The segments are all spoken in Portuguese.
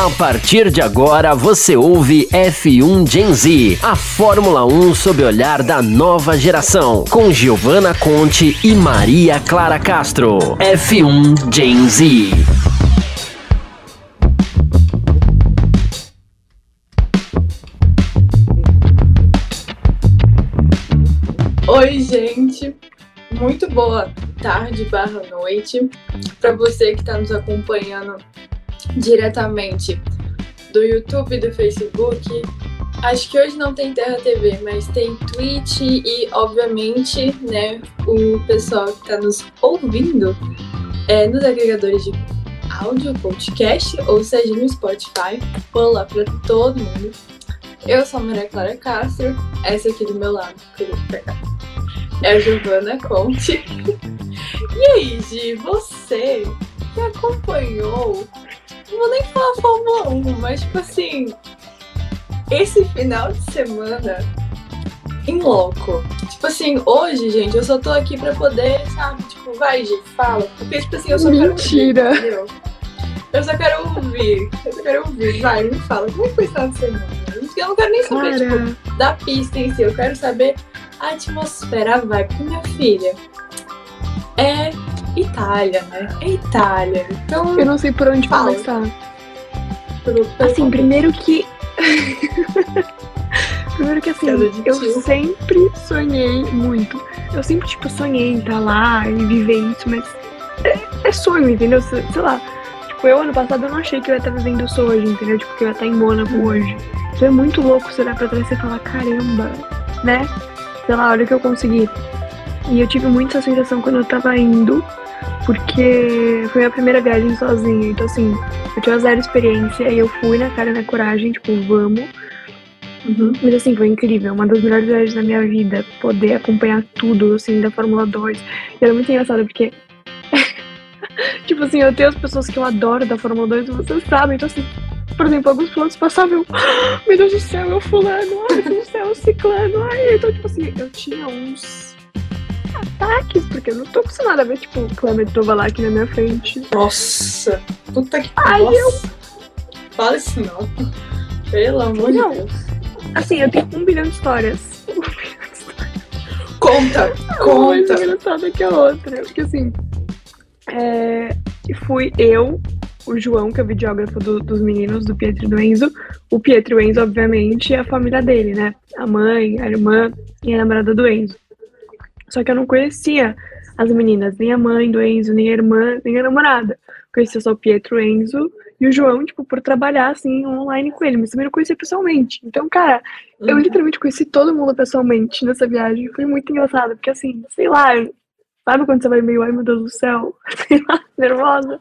A partir de agora você ouve F1 Gen Z, a Fórmula 1 sob o olhar da nova geração, com Giovanna Conte e Maria Clara Castro. F1 Gen Z. Oi, gente. Muito boa tarde barra noite para você que está nos acompanhando diretamente do YouTube e do Facebook. Acho que hoje não tem Terra TV, mas tem Twitch e, obviamente, né, o pessoal que está nos ouvindo é, nos agregadores de áudio, podcast, ou seja, no Spotify. Olá para todo mundo. Eu sou a Maria Clara Castro, essa aqui do meu lado, é a Giovana Conte. e aí, Gi, você que acompanhou não vou nem falar Fórmula 1, mas tipo assim, esse final de semana em louco. Tipo assim, hoje, gente, eu só tô aqui pra poder, sabe, tipo, vai, gente, fala. Porque, tipo assim, eu só Mentira. quero. Mentira! Eu só quero ouvir. Eu só quero ouvir. Vai, me fala. Como é foi esse final de semana? Eu não quero nem saber, Cara. tipo, da pista em si. Eu quero saber a atmosfera, a vibe. Porque minha filha é Itália, né? É Itália. Então, Eu não sei por onde Fala. começar. Assim, primeiro que. primeiro que assim, eu sempre sonhei muito. Eu sempre, tipo, sonhei em estar lá e viver isso, mas é, é sonho, entendeu? Sei sei lá. Tipo, eu ano passado eu não achei que eu ia estar vivendo isso hoje, entendeu? Tipo, que eu ia estar em Mônaco hoje. Então é muito louco você olhar pra trás e falar, caramba, né? Sei lá, olha o que eu consegui. E eu tive muito essa sensação quando eu tava indo, porque foi a primeira viagem sozinha. Então, assim, eu tinha zero experiência e eu fui na cara e na coragem, tipo, vamos. Uhum. Mas assim, foi incrível. Uma das melhores viagens da minha vida. Poder acompanhar tudo, assim, da Fórmula 2. E era muito engraçado, porque. tipo assim, eu tenho as pessoas que eu adoro da Fórmula 2, vocês sabem. Então, assim, por exemplo, alguns pilotos passavam. eu, "Ah, Meu Deus do céu, é o fulano. Ai, meu Deus do céu, é ciclano. Ai, então, tipo assim, eu tinha uns. Ataques, porque eu não tô acostumada a ver, tipo, o Cleber Tovalak na minha frente. Nossa, puta que Ai, Nossa. Fala isso não. Pelo amor Não. de Deus. Assim, eu tenho um bilhão de histórias. Conta, Uma mais conta. engraçada que a outra. Porque assim, é, fui eu, o João, que é o videógrafo do- dos meninos, do Pietro e do Enzo. O Pietro e o Enzo, obviamente, e a família dele, né? A mãe, a irmã e a namorada do Enzo. Só que eu não conhecia as meninas, nem a mãe do Enzo, nem a irmã, nem a namorada. Conhecia só o Pietro, o Enzo e o João, tipo, por trabalhar, assim, online com ele. Mas também não conhecia pessoalmente. Então, cara, eu Uhum. literalmente conheci todo mundo pessoalmente nessa viagem. Foi muito engraçado, porque assim, sei lá, sabe quando você vai meio, ai meu Deus do céu, sei lá, nervosa?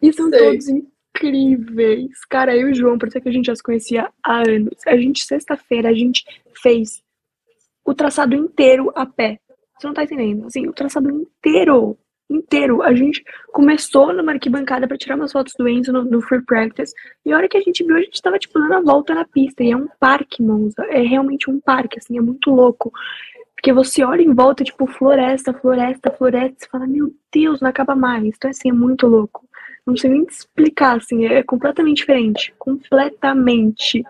E são Sei. todos incríveis. Cara, eu e o João, por isso que a gente já se conhecia há anos. A gente, sexta-feira, a gente fez o traçado inteiro a pé. Você não tá entendendo? Assim, o traçado inteiro. Inteiro. A gente começou numa arquibancada pra tirar umas fotos do Enzo no, no Free Practice. E a hora que a gente viu, a gente tava, tipo, dando a volta na pista. E é um parque, Monza. É realmente um parque, assim, é muito louco. Porque você olha em volta, tipo, floresta, floresta, floresta. Você fala, meu Deus, não acaba mais. Então, assim, é muito louco. Não sei nem te explicar, assim, é completamente diferente. Completamente.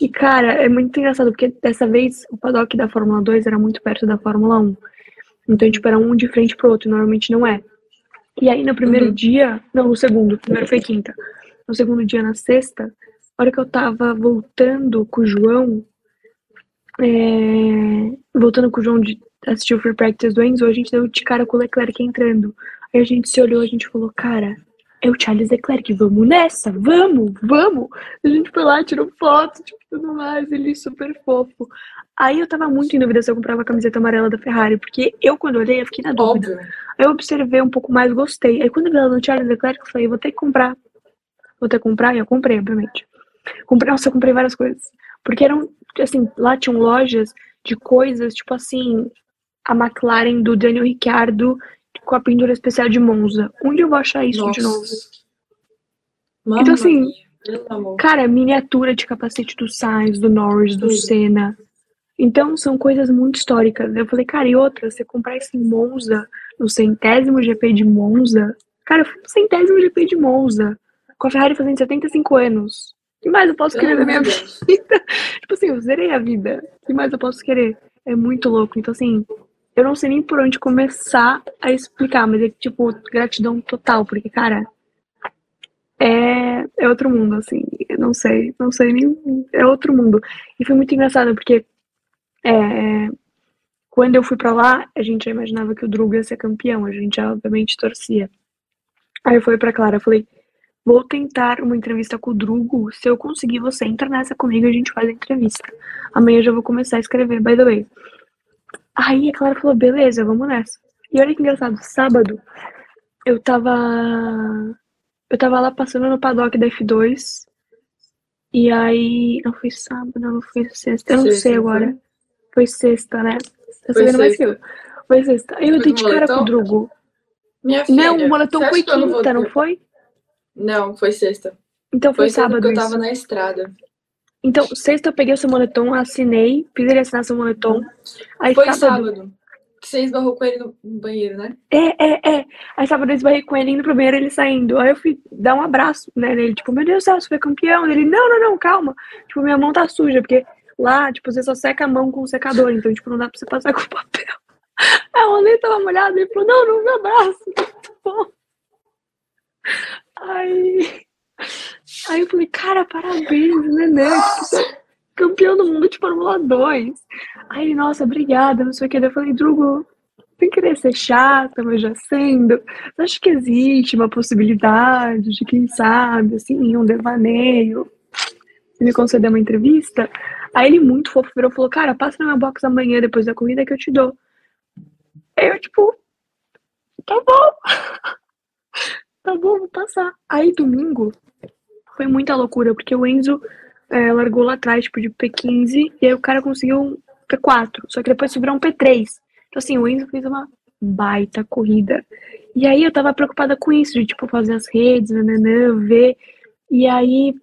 E, cara, é muito engraçado, porque dessa vez o paddock da Fórmula 2 era muito perto da Fórmula 1. Então, tipo, era um de frente pro outro, normalmente não é. E aí, no primeiro Uhum. dia, não, no segundo, primeiro foi quinta. No segundo dia, na sexta, a hora que eu tava voltando com o João, é, voltando com o João de assistir o Free Practice do Enzo, a gente deu de cara com o Leclerc entrando. Aí a gente se olhou, a gente falou, cara, é o Charles Leclerc, vamos nessa, vamos, vamos. A gente foi lá, tirou foto, tipo, tudo mais, ele super fofo. Aí eu tava muito em dúvida se eu comprava a camiseta amarela da Ferrari, porque eu, quando olhei, eu fiquei na dúvida. Óbvio. Aí eu observei um pouco mais, gostei. Aí quando eu vi ela no Charles Leclerc, eu falei, vou ter que comprar. Vou ter que comprar, e eu comprei, obviamente. Comprei, nossa, eu comprei várias coisas. Porque eram, assim, lá tinham lojas de coisas, tipo assim, a McLaren do Daniel Ricciardo com a pintura especial de Monza. Onde eu vou achar isso de novo? Mamma Então, assim, amor. Cara, miniatura de capacete do Sainz, do Norris, do. Senna. Então, são coisas muito históricas. Eu falei, cara, e outra, você comprar isso em Monza, no centésimo GP de Monza. Cara, eu fui no centésimo GP de Monza. com a Ferrari fazendo 75 anos. O que mais eu posso querer da minha vida? tipo assim, eu zerei a vida. O que mais eu posso querer? É muito louco. Então, assim, eu não sei nem por onde começar a explicar, mas é tipo, gratidão total, porque, cara, é, é outro mundo, assim. Eu não sei, não sei nem. É outro mundo. E foi muito engraçado, porque é, quando eu fui para lá, a gente já imaginava que o Drugo ia ser campeão, a gente já obviamente torcia. Aí eu falei pra Clara, falei, vou tentar uma entrevista com o Drugo, se eu conseguir, você entra nessa comigo e a gente faz a entrevista. Amanhã eu já vou começar a escrever, by the way. Aí a Clara falou, beleza, vamos nessa. E olha que engraçado, sábado, eu tava. Eu tava lá passando no paddock da F2. E aí. Não foi sábado, não foi sexta. Eu não sei agora. Foi, foi sexta, né? Tá sabendo mais que eu. Foi sexta. Aí eu dei de cara com o Drugo. Minha filha, não, o moletom foi quinta, não, foi? Não, foi sexta. Então foi, foi sábado. eu tava na estrada. Então, sexta eu peguei o seu moletom, assinei, fiz ele assinar seu moletom. Aí foi sábado. sábado. Que você esbarrou com ele no banheiro, né? É, é, é. Aí sábado eu esbarrei com ele indo pro banheiro ele saindo. Aí eu fui dar um abraço, né, nele. Tipo, meu Deus do céu, você foi campeão. Ele, não, não, não, calma. Tipo, minha mão tá suja, porque lá, tipo, você só seca a mão com o secador. Então, tipo, não dá pra você passar com papel. Aí o Rolê tava molhado e falou, não, não me abraço. Tá bom. Aí... Aí eu falei, cara, parabéns, Nenê. Campeão do mundo de Fórmula 2. Aí nossa, obrigada, não sei o que. Eu falei, Drugo, sem querer ser chata, mas já sendo, acho que existe uma possibilidade de, quem sabe, assim, um devaneio. Me conceder uma entrevista? Aí ele, muito fofo, virou e falou, cara, passa na minha box amanhã, depois da corrida, que eu te dou. Aí eu, tipo, tá bom. tá bom, vou passar. Aí domingo foi muita loucura, porque o Enzo é, largou lá atrás, tipo, de P15, e aí o cara conseguiu um P4, só que depois virou um P3. Então, assim, o Enzo fez uma baita corrida. E aí eu tava preocupada com isso, de, tipo, fazer as redes, nananã, ver. E aí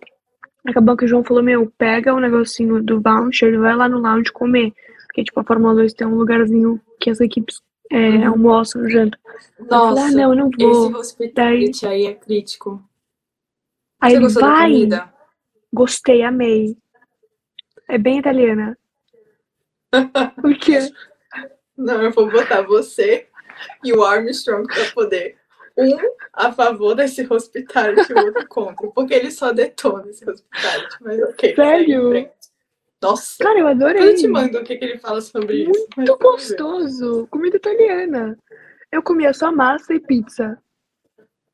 acabou que o João falou, meu, pega o negocinho do voucher e vai lá no lounge comer. Porque, tipo, a Fórmula 2 tem um lugarzinho que as equipes é, uhum. almoçam, jantam. Nossa, falei, ah, não, eu não vou. Esse hospitality Daí... aí é crítico. Aí Você ele vai. Gostei, amei. É bem italiana. Por quê? Não, eu vou botar você e o Armstrong pra poder. Um a favor desse hospitality e o outro contra. Porque ele só detona esse hospitality. Mas ok. Sério? Nossa. Cara, eu adorei. Eu te mando o que, que ele fala sobre Muito isso. Muito gostoso. Comida italiana. Eu comia só massa e pizza.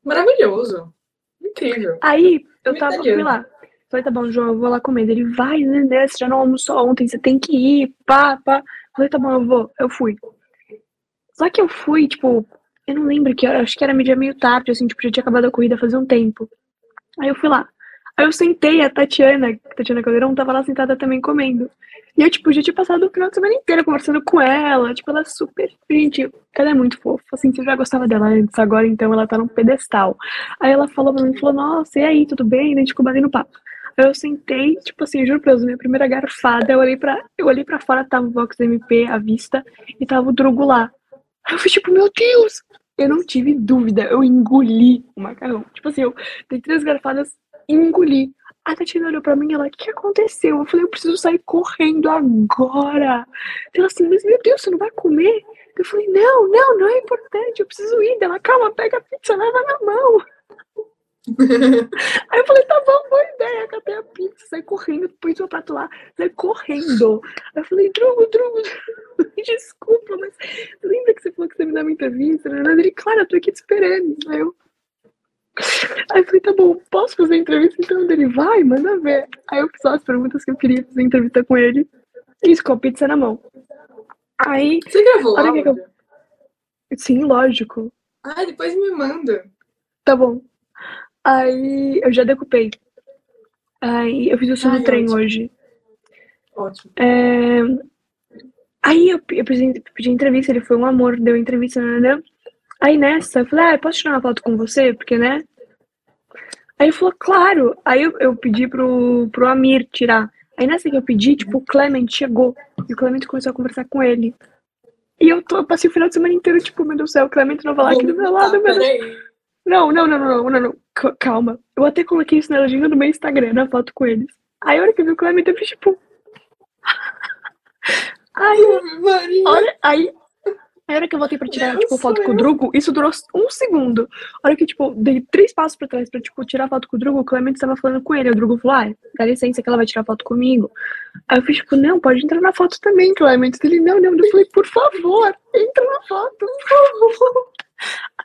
Maravilhoso. Incrível. Aí, eu tava, fui lá. Falei, tá bom, João, eu vou lá comer. Ele, vai, né, você já não almoçou ontem, você tem que ir, pá, pá. Falei, tá bom, eu vou. Eu fui. Só que eu fui, tipo, eu não lembro que acho que era meio meio tarde, assim, tipo, já tinha acabado a corrida fazia um tempo. Aí eu fui lá. Aí eu sentei, a Tatiana, Tatiana Caldeirão, tava lá sentada também comendo. E eu, tipo, já tinha passado o final de semana inteira conversando com ela. Tipo, ela é super. Gente, ela é muito fofa. Assim, você já gostava dela antes, agora então ela tá num pedestal. Aí ela falou pra mim, falou, nossa, e aí, tudo bem? E a gente ficou batendo papo. Aí eu sentei, tipo assim, juro pra Deus, minha primeira garfada, eu olhei pra, eu olhei pra fora, tava o Vox MP à vista e tava o Drugo lá. Aí eu fui tipo, meu Deus! Eu não tive dúvida, eu engoli o macarrão. Tipo assim, eu dei três garfadas e engoli. A Tatiana olhou pra mim ela, o que aconteceu? Eu falei, eu preciso sair correndo agora. Ela assim, mas meu Deus, você não vai comer? Eu falei, não, não, não é importante, eu preciso ir. Ela, calma, pega a pizza, leva na mão. Aí eu falei, tá bom, boa ideia. Catei a pizza, saí correndo, pus o prato lá, saí correndo. Aí eu falei, Drugo, Drugo, desculpa, mas lembra que você falou que você me dá uma entrevista? Ele, claro, eu tô aqui te esperando. Aí eu, Aí eu falei, tá bom, posso fazer a entrevista? Então ele vai, manda ver. Aí eu fiz as perguntas que eu queria fazer entrevista com ele. Isso, com a pizza na mão. Aí. Você gravou? Olha que eu... Sim, lógico. Ah, depois me manda. Tá bom. Aí eu já decupei. Aí eu fiz o som do trem ótimo. hoje. Ótimo. É... Aí eu, eu pedi, pedi entrevista, ele foi um amor, deu entrevista, né? Aí nessa, eu falei, ah, posso tirar uma foto com você? Porque, né? Aí ele falou, claro. Aí eu, eu pedi pro, pro Amir tirar. Aí nessa que eu pedi, tipo, o Clement chegou. E o Clement começou a conversar com ele. E eu, tô, eu passei o final de semana inteiro, tipo, meu Deus do céu, o Clement não vai lá aqui do meu lado, meu Deus. Não, não, não, não, não, não, não. Calma. Eu até coloquei isso na legenda do meu Instagram, na foto com eles. Aí a hora que eu vi o Clement, eu fiz tipo. Aí, Maria. olha, aí. A hora que eu voltei pra tirar, Meu tipo, foto com o. Drugo, isso durou um segundo. A hora que, tipo, dei três passos pra trás pra, tipo, tirar foto com o Drugo, o Clement estava falando com ele. O Drugo falou, ah, dá licença que ela vai tirar foto comigo. Aí eu fiz, tipo, não, pode entrar na foto também, Clement. Ele, não, não. Eu falei, por favor, entra na foto, por favor.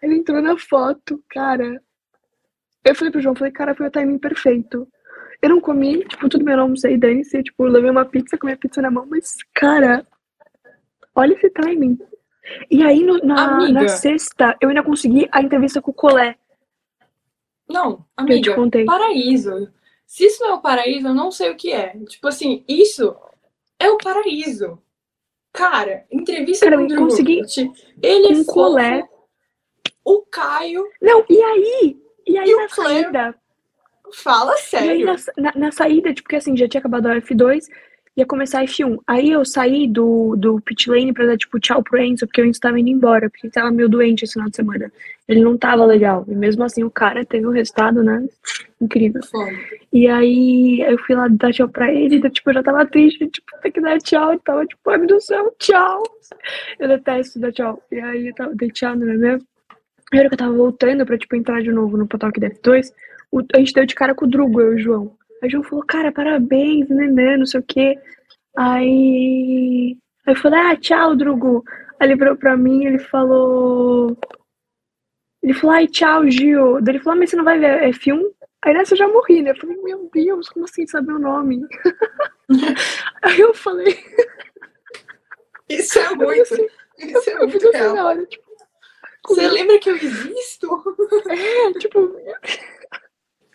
Aí ele entrou na foto, cara. Eu falei pro João, falei, cara, foi o timing perfeito. Eu não comi, tipo, tudo bem, eu não almocei, dane-se. Tipo, levei uma pizza, comi a pizza na mão, mas, cara, olha esse timing. E aí, no- na, Amiga. na sexta, eu ainda consegui a entrevista com o Colé, Não, que eu te amiga, contei. paraíso. Se isso não é o paraíso, eu não sei o que é. Tipo assim, isso é o paraíso. Cara, entrevista Cara, com o consegui Ele um é colé. O Caio Não, e aí? E aí E na saída? fala E aí sério. na, na, na saída, tipo, porque assim, já tinha acabado a F2, ia começar a F1. Aí eu saí do, do pit lane pra dar, tipo, tchau pro Enzo, porque o Enzo tava indo embora, porque ele tava meio doente esse final de semana. Ele não tava legal. E mesmo assim, o cara teve um resultado, né? Incrível. Foda. E aí eu fui lá dar tchau pra ele, então, tipo, eu já tava triste, tipo, ter que dar tchau, eu tava tipo, ai meu Deus do céu, tchau. Eu detesto dar tchau. E aí eu tava, dei tchau, né, né? A hora que eu tava voltando pra, tipo, entrar de novo no Potalk da F2, o- a gente deu de cara com o Drugo, eu e o João. Aí o João falou, cara, parabéns, neném, não sei o quê. Aí, aí eu falei, ah, tchau, Drugo. Aí ele virou pra mim, ele falou... Ele falou, ai, tchau, Gil. Daí ele falou, ah, mas você não vai ver F1? Aí nessa eu já morri, né? Eu falei, meu Deus, como assim saber o nome? Aí eu falei, Isso é eu muito. assim, Isso é eu muito fico assim real. na hora, tipo, Você lembra que eu existo? é, tipo.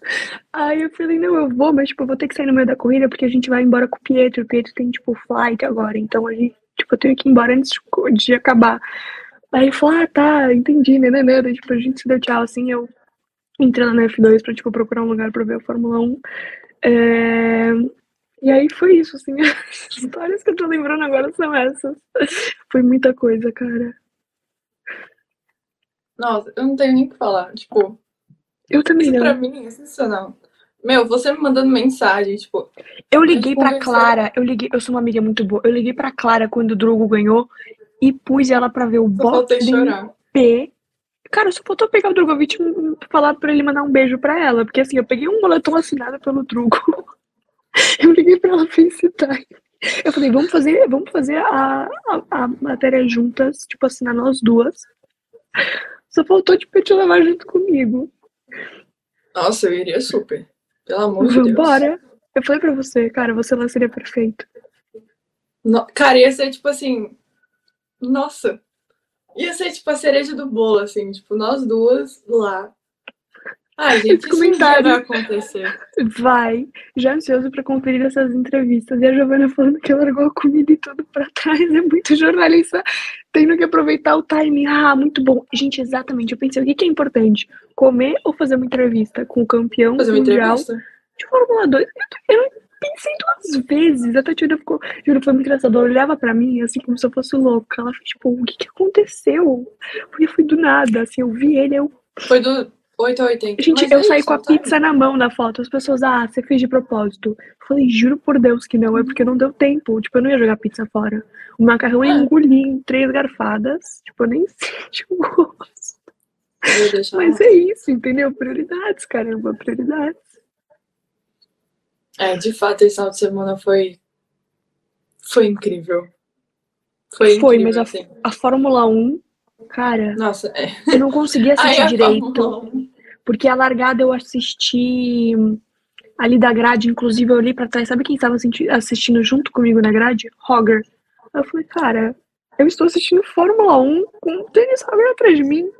Aí eu falei, não, eu vou, mas tipo, eu vou ter que sair no meio da corrida porque a gente vai embora com o Pietro. O Pietro tem, tipo, flight agora, então a gente, tipo, eu tenho que ir embora antes de, acabar. Aí ele falou, ah, tá, entendi, né, né, né. Daí, tipo, a gente se deu tchau, assim, eu entrando na F2 pra, tipo, procurar um lugar pra ver a Fórmula 1. É... E aí foi isso, assim, as histórias que eu tô lembrando agora são essas. Foi muita coisa, cara. Nossa, eu não tenho nem o que falar. Tipo, Eu também isso pra não. mim é sensacional. Meu, você me mandando mensagem, tipo, Eu liguei pra. Clara, eu liguei, eu sou uma amiga muito boa. Eu liguei pra Clara quando o Drogo ganhou e pus ela pra ver o chorar. P. Cara, só faltou pegar o Drogovic e falar pra ele mandar um beijo pra ela, porque assim, eu peguei um moletom assinado pelo Drogo. Eu liguei pra ela FaceTime. Eu falei, vamos fazer, vamos fazer a, a, a matéria juntas, tipo, assinar nós duas. Só faltou, tipo, eu te levar junto comigo. Nossa, eu iria super. Pelo amor de Deus. Vambora. Eu falei pra você, cara, você lá seria perfeito. No- Cara, ia ser tipo assim. Nossa. Ia ser tipo a cereja do bolo, assim. Tipo, nós duas lá. Ai, gente, comentário. vai acontecer. Vai, já ansioso pra conferir essas entrevistas. E a Giovana falando que largou a comida e tudo pra trás. É muito jornalista tendo que aproveitar o timing. Ah, muito bom. Gente, exatamente. Eu pensei, o que que é importante? Comer ou fazer uma entrevista com o campeão Fazer uma mundial entrevista. de Fórmula 2? Eu, eu pensei duas vezes. Até a Tina ficou. Juro, foi muito engraçado. Ela olhava pra mim, assim, como se eu fosse louca. Ela fez, tipo, o que que aconteceu? Porque foi do nada. Assim, eu vi ele, eu Foi do 8 a 80. Gente, Mas eu é saí isso, com a tá? pizza na mão na foto. As pessoas, ah, você fez de propósito. Eu falei, juro por Deus que não, é porque não deu tempo. Tipo, eu não ia jogar pizza fora. O macarrão eu É. engoli em três garfadas. Tipo, eu nem senti o gosto. Mas é isso, entendeu? Prioridades, caramba, prioridades. É, de fato, esse final de semana foi. Foi incrível. Foi Foi, incrível, mas a, assim. a Fórmula 1, cara, Nossa, é. eu não conseguia Ai, assistir a direito. Fórmula 1. Porque a largada eu assisti ali da grade, inclusive eu olhei pra trás, sabe quem estava assisti- assistindo junto comigo na grade? Roger. Eu falei, cara, eu estou assistindo Fórmula 1 com o Denis Roger atrás de mim.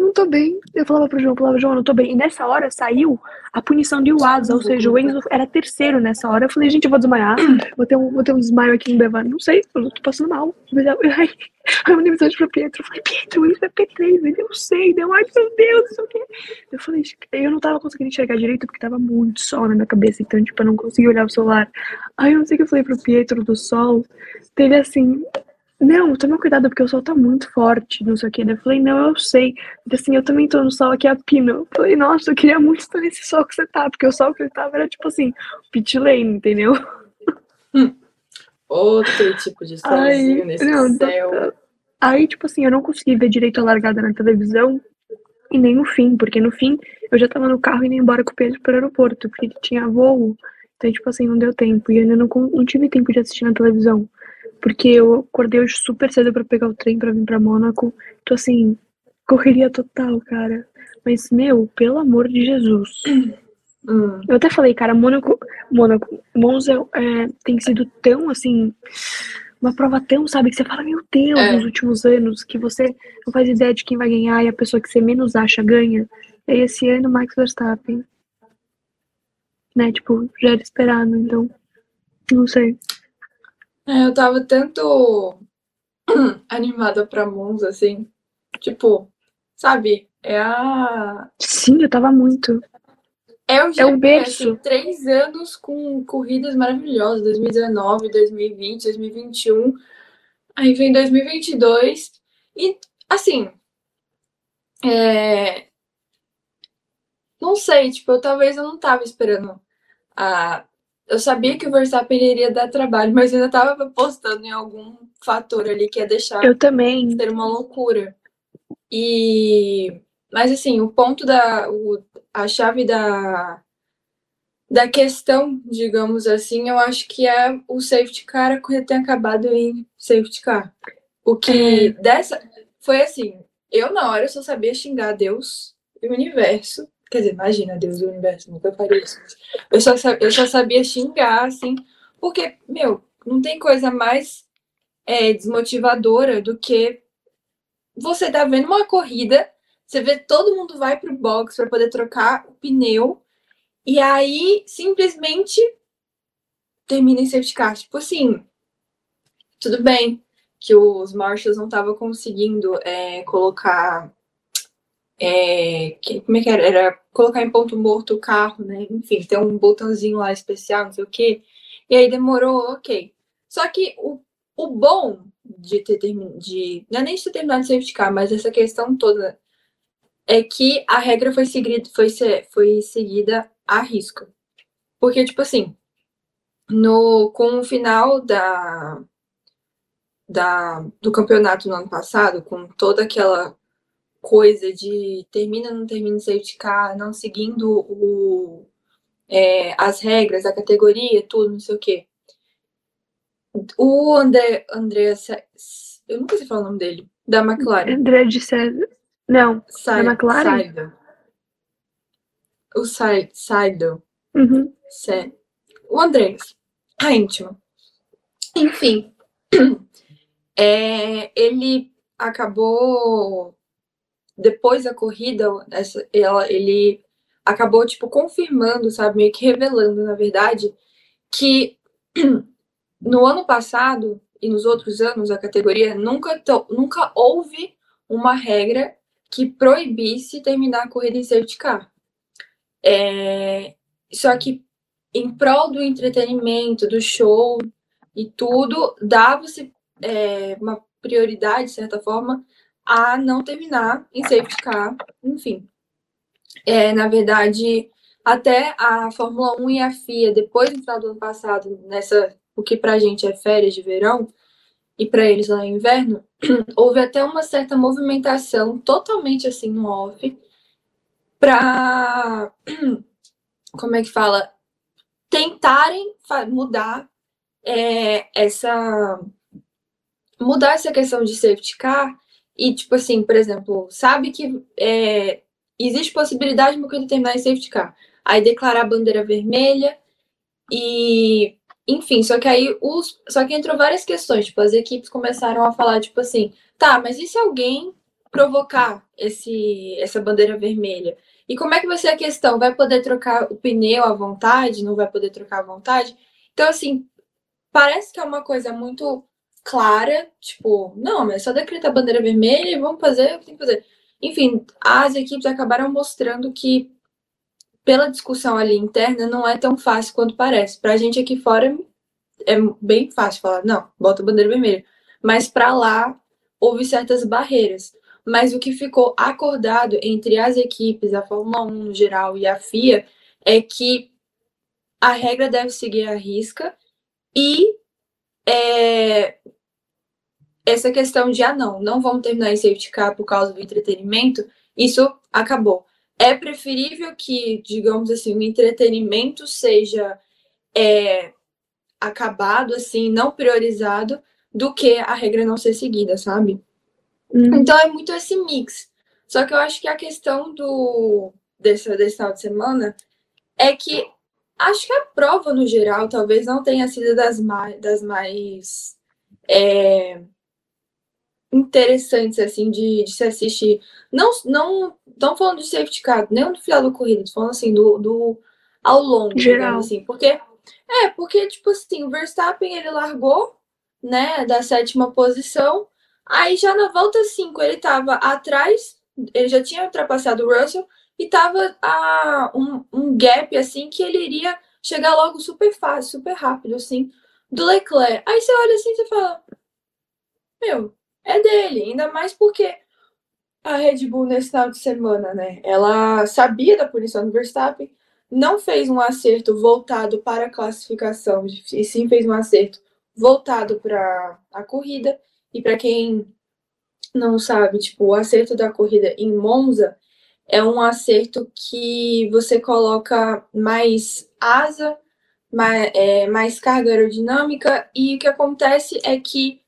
Não tô bem. Eu falava pro João, eu falava, João, não tô bem. E nessa hora saiu a punição de Iwasa, ou seja, o Enzo era terceiro nessa hora. Eu falei, gente, eu vou desmaiar. Vou ter um, vou ter um desmaio aqui no Devan. Não sei, eu tô passando mal. Aí, eu mandei mensagem pro Pietro. Eu falei, Pietro, isso é P3. Ele, eu sei. Deu, ai, meu Deus, não sei o quê. Eu falei, eu não tava conseguindo enxergar direito porque tava muito sol na minha cabeça. Então, tipo, eu não conseguia olhar o celular. Aí eu não sei o que eu falei pro Pietro do sol. Teve assim, não, toma cuidado porque o sol tá muito forte, não sei o que. Eu falei, não, eu sei. Então, assim, eu também tô no sol aqui a pino. Eu falei, nossa, eu queria muito estar nesse sol que você tá, porque o sol que ele tava era tipo assim, pit lane, entendeu? Hum. Outro tipo de solzinho nesse não, céu. Aí, tipo assim, eu não consegui ver direito a largada na televisão e nem o fim, porque no fim eu já tava no carro indo embora com o Pedro pro aeroporto, porque ele tinha voo. Então, tipo assim, não deu tempo. E eu ainda não, não tive tempo de assistir na televisão. Porque eu acordei hoje super cedo para pegar o trem para vir para Mônaco. Então, assim, correria total, cara. Mas, meu, pelo amor de Jesus. Hum. Eu até falei, cara, Mônaco, Mônaco, Monza é, tem sido tão, assim, uma prova tão, sabe, que você fala, meu Deus, é. nos últimos anos, que você não faz ideia de quem vai ganhar e a pessoa que você menos acha ganha. E aí, esse ano, Max Verstappen. Né, tipo, já era esperado, então, não sei. É, eu tava tanto animada pra Monza, assim. Tipo, sabe? É a. Sim, eu tava muito. É o, GP, é o berço. Três anos com corridas maravilhosas. 2019, 2020, 2021. Aí vem 2022. E, assim. É... Não sei, tipo, eu talvez eu não tava esperando a eu sabia que o Verstappen iria dar trabalho, mas eu ainda estava apostando em algum fator ali que ia deixar eu também ser uma loucura. E mas assim, o ponto da o, a chave da da questão, digamos assim, eu acho que é o safety car a corrida tem acabado em safety car. O que é. dessa foi assim, eu na hora só sabia xingar Deus e o universo Quer dizer, imagina, Deus do universo, nunca faria isso. Eu só, eu só sabia xingar, assim, porque, meu, não tem coisa mais é, desmotivadora do que você tá vendo uma corrida, você vê todo mundo vai pro box para poder trocar o pneu, e aí simplesmente termina em safety car. Tipo assim, tudo bem que os Marshalls não estavam conseguindo é, colocar é, que, como é que era? Era colocar em ponto morto o carro, né? Enfim, tem um botãozinho lá especial, não sei o quê. E aí demorou, ok. Só que o, o bom de ter terminado, de, não é nem de ter terminado de safety car, mas essa questão toda é que a regra foi seguida, foi, foi seguida a risco. Porque, tipo assim, no, com o final da, da, do campeonato no ano passado, com toda aquela coisa de termina, não termina o safety car, não seguindo o, é, as regras, a categoria, tudo, não sei o quê. O André, André, eu nunca sei falar o nome dele, da McLaren. André de César. Não, Sa da McLaren? Seidel. O Seidel. Uhum. O André, a íntima. Enfim, é, ele acabou depois da corrida, essa, ela, ele acabou, tipo, confirmando, sabe, meio que revelando, na verdade, que no ano passado e nos outros anos a categoria nunca, nunca houve uma regra que proibisse terminar a corrida em safety car. É, só que em prol do entretenimento, do show e tudo, dava-se é, uma prioridade, de certa forma, a não terminar em safety car, enfim. É, na verdade, até a Fórmula 1 e a FIA, depois do final do ano passado, nessa o que pra gente é férias de verão, e para eles lá é inverno, houve até uma certa movimentação totalmente assim no off para como é que fala tentarem mudar é, essa mudar essa questão de safety car e, tipo assim, por exemplo, sabe que é, existe possibilidade de coisa terminar em safety car. Aí declarar a bandeira vermelha e. Enfim, só que aí os. Só que entrou várias questões. Tipo, as equipes começaram a falar, tipo assim, tá, mas e se alguém provocar esse, essa bandeira vermelha? E como é que vai ser a questão? Vai poder trocar o pneu à vontade? Não vai poder trocar à vontade? Então, assim, parece que é uma coisa muito clara, tipo, não, mas é só decreta a bandeira vermelha e vamos fazer o que tem que fazer. Enfim, as equipes acabaram mostrando que, pela discussão ali interna, não é tão fácil quanto parece. Pra gente aqui fora é bem fácil falar, não, bota a bandeira vermelha. mas para lá houve certas barreiras. Mas o que ficou acordado entre as equipes, a Fórmula 1 no geral e a FIA, é que a regra deve seguir a risca e é, essa questão de, ah, não, não vamos terminar em safety car por causa do entretenimento, isso acabou. É preferível que, digamos assim, o entretenimento seja é, acabado, assim, não priorizado, do que a regra não ser seguida, sabe? Uhum. Então é muito esse mix. Só que eu acho que a questão do desse, desse final de semana é que acho que a prova, no geral, talvez não tenha sido das mais, das mais é, interessantes, assim, de, de, se assistir. Não, não, não falando de safety car, nem no final da corrida, tô falando assim, do, do ao longo, geral. assim, porque é, porque, tipo assim, o Verstappen, ele largou, né, da sétima posição, aí já na volta 5 ele tava atrás, ele já tinha ultrapassado o Russell, e tava a, um, um gap, assim, que ele iria chegar logo super fácil, super rápido, assim, do Leclerc. Aí você olha assim e fala, meu, é dele, ainda mais porque a Red Bull nesse final de semana, né? Ela sabia da punição do Verstappen, não fez um acerto voltado para a classificação, e sim fez um acerto voltado para a corrida. E para quem não sabe, tipo, o acerto da corrida em Monza é um acerto que você coloca mais asa, mais, é, mais carga aerodinâmica, e o que acontece é que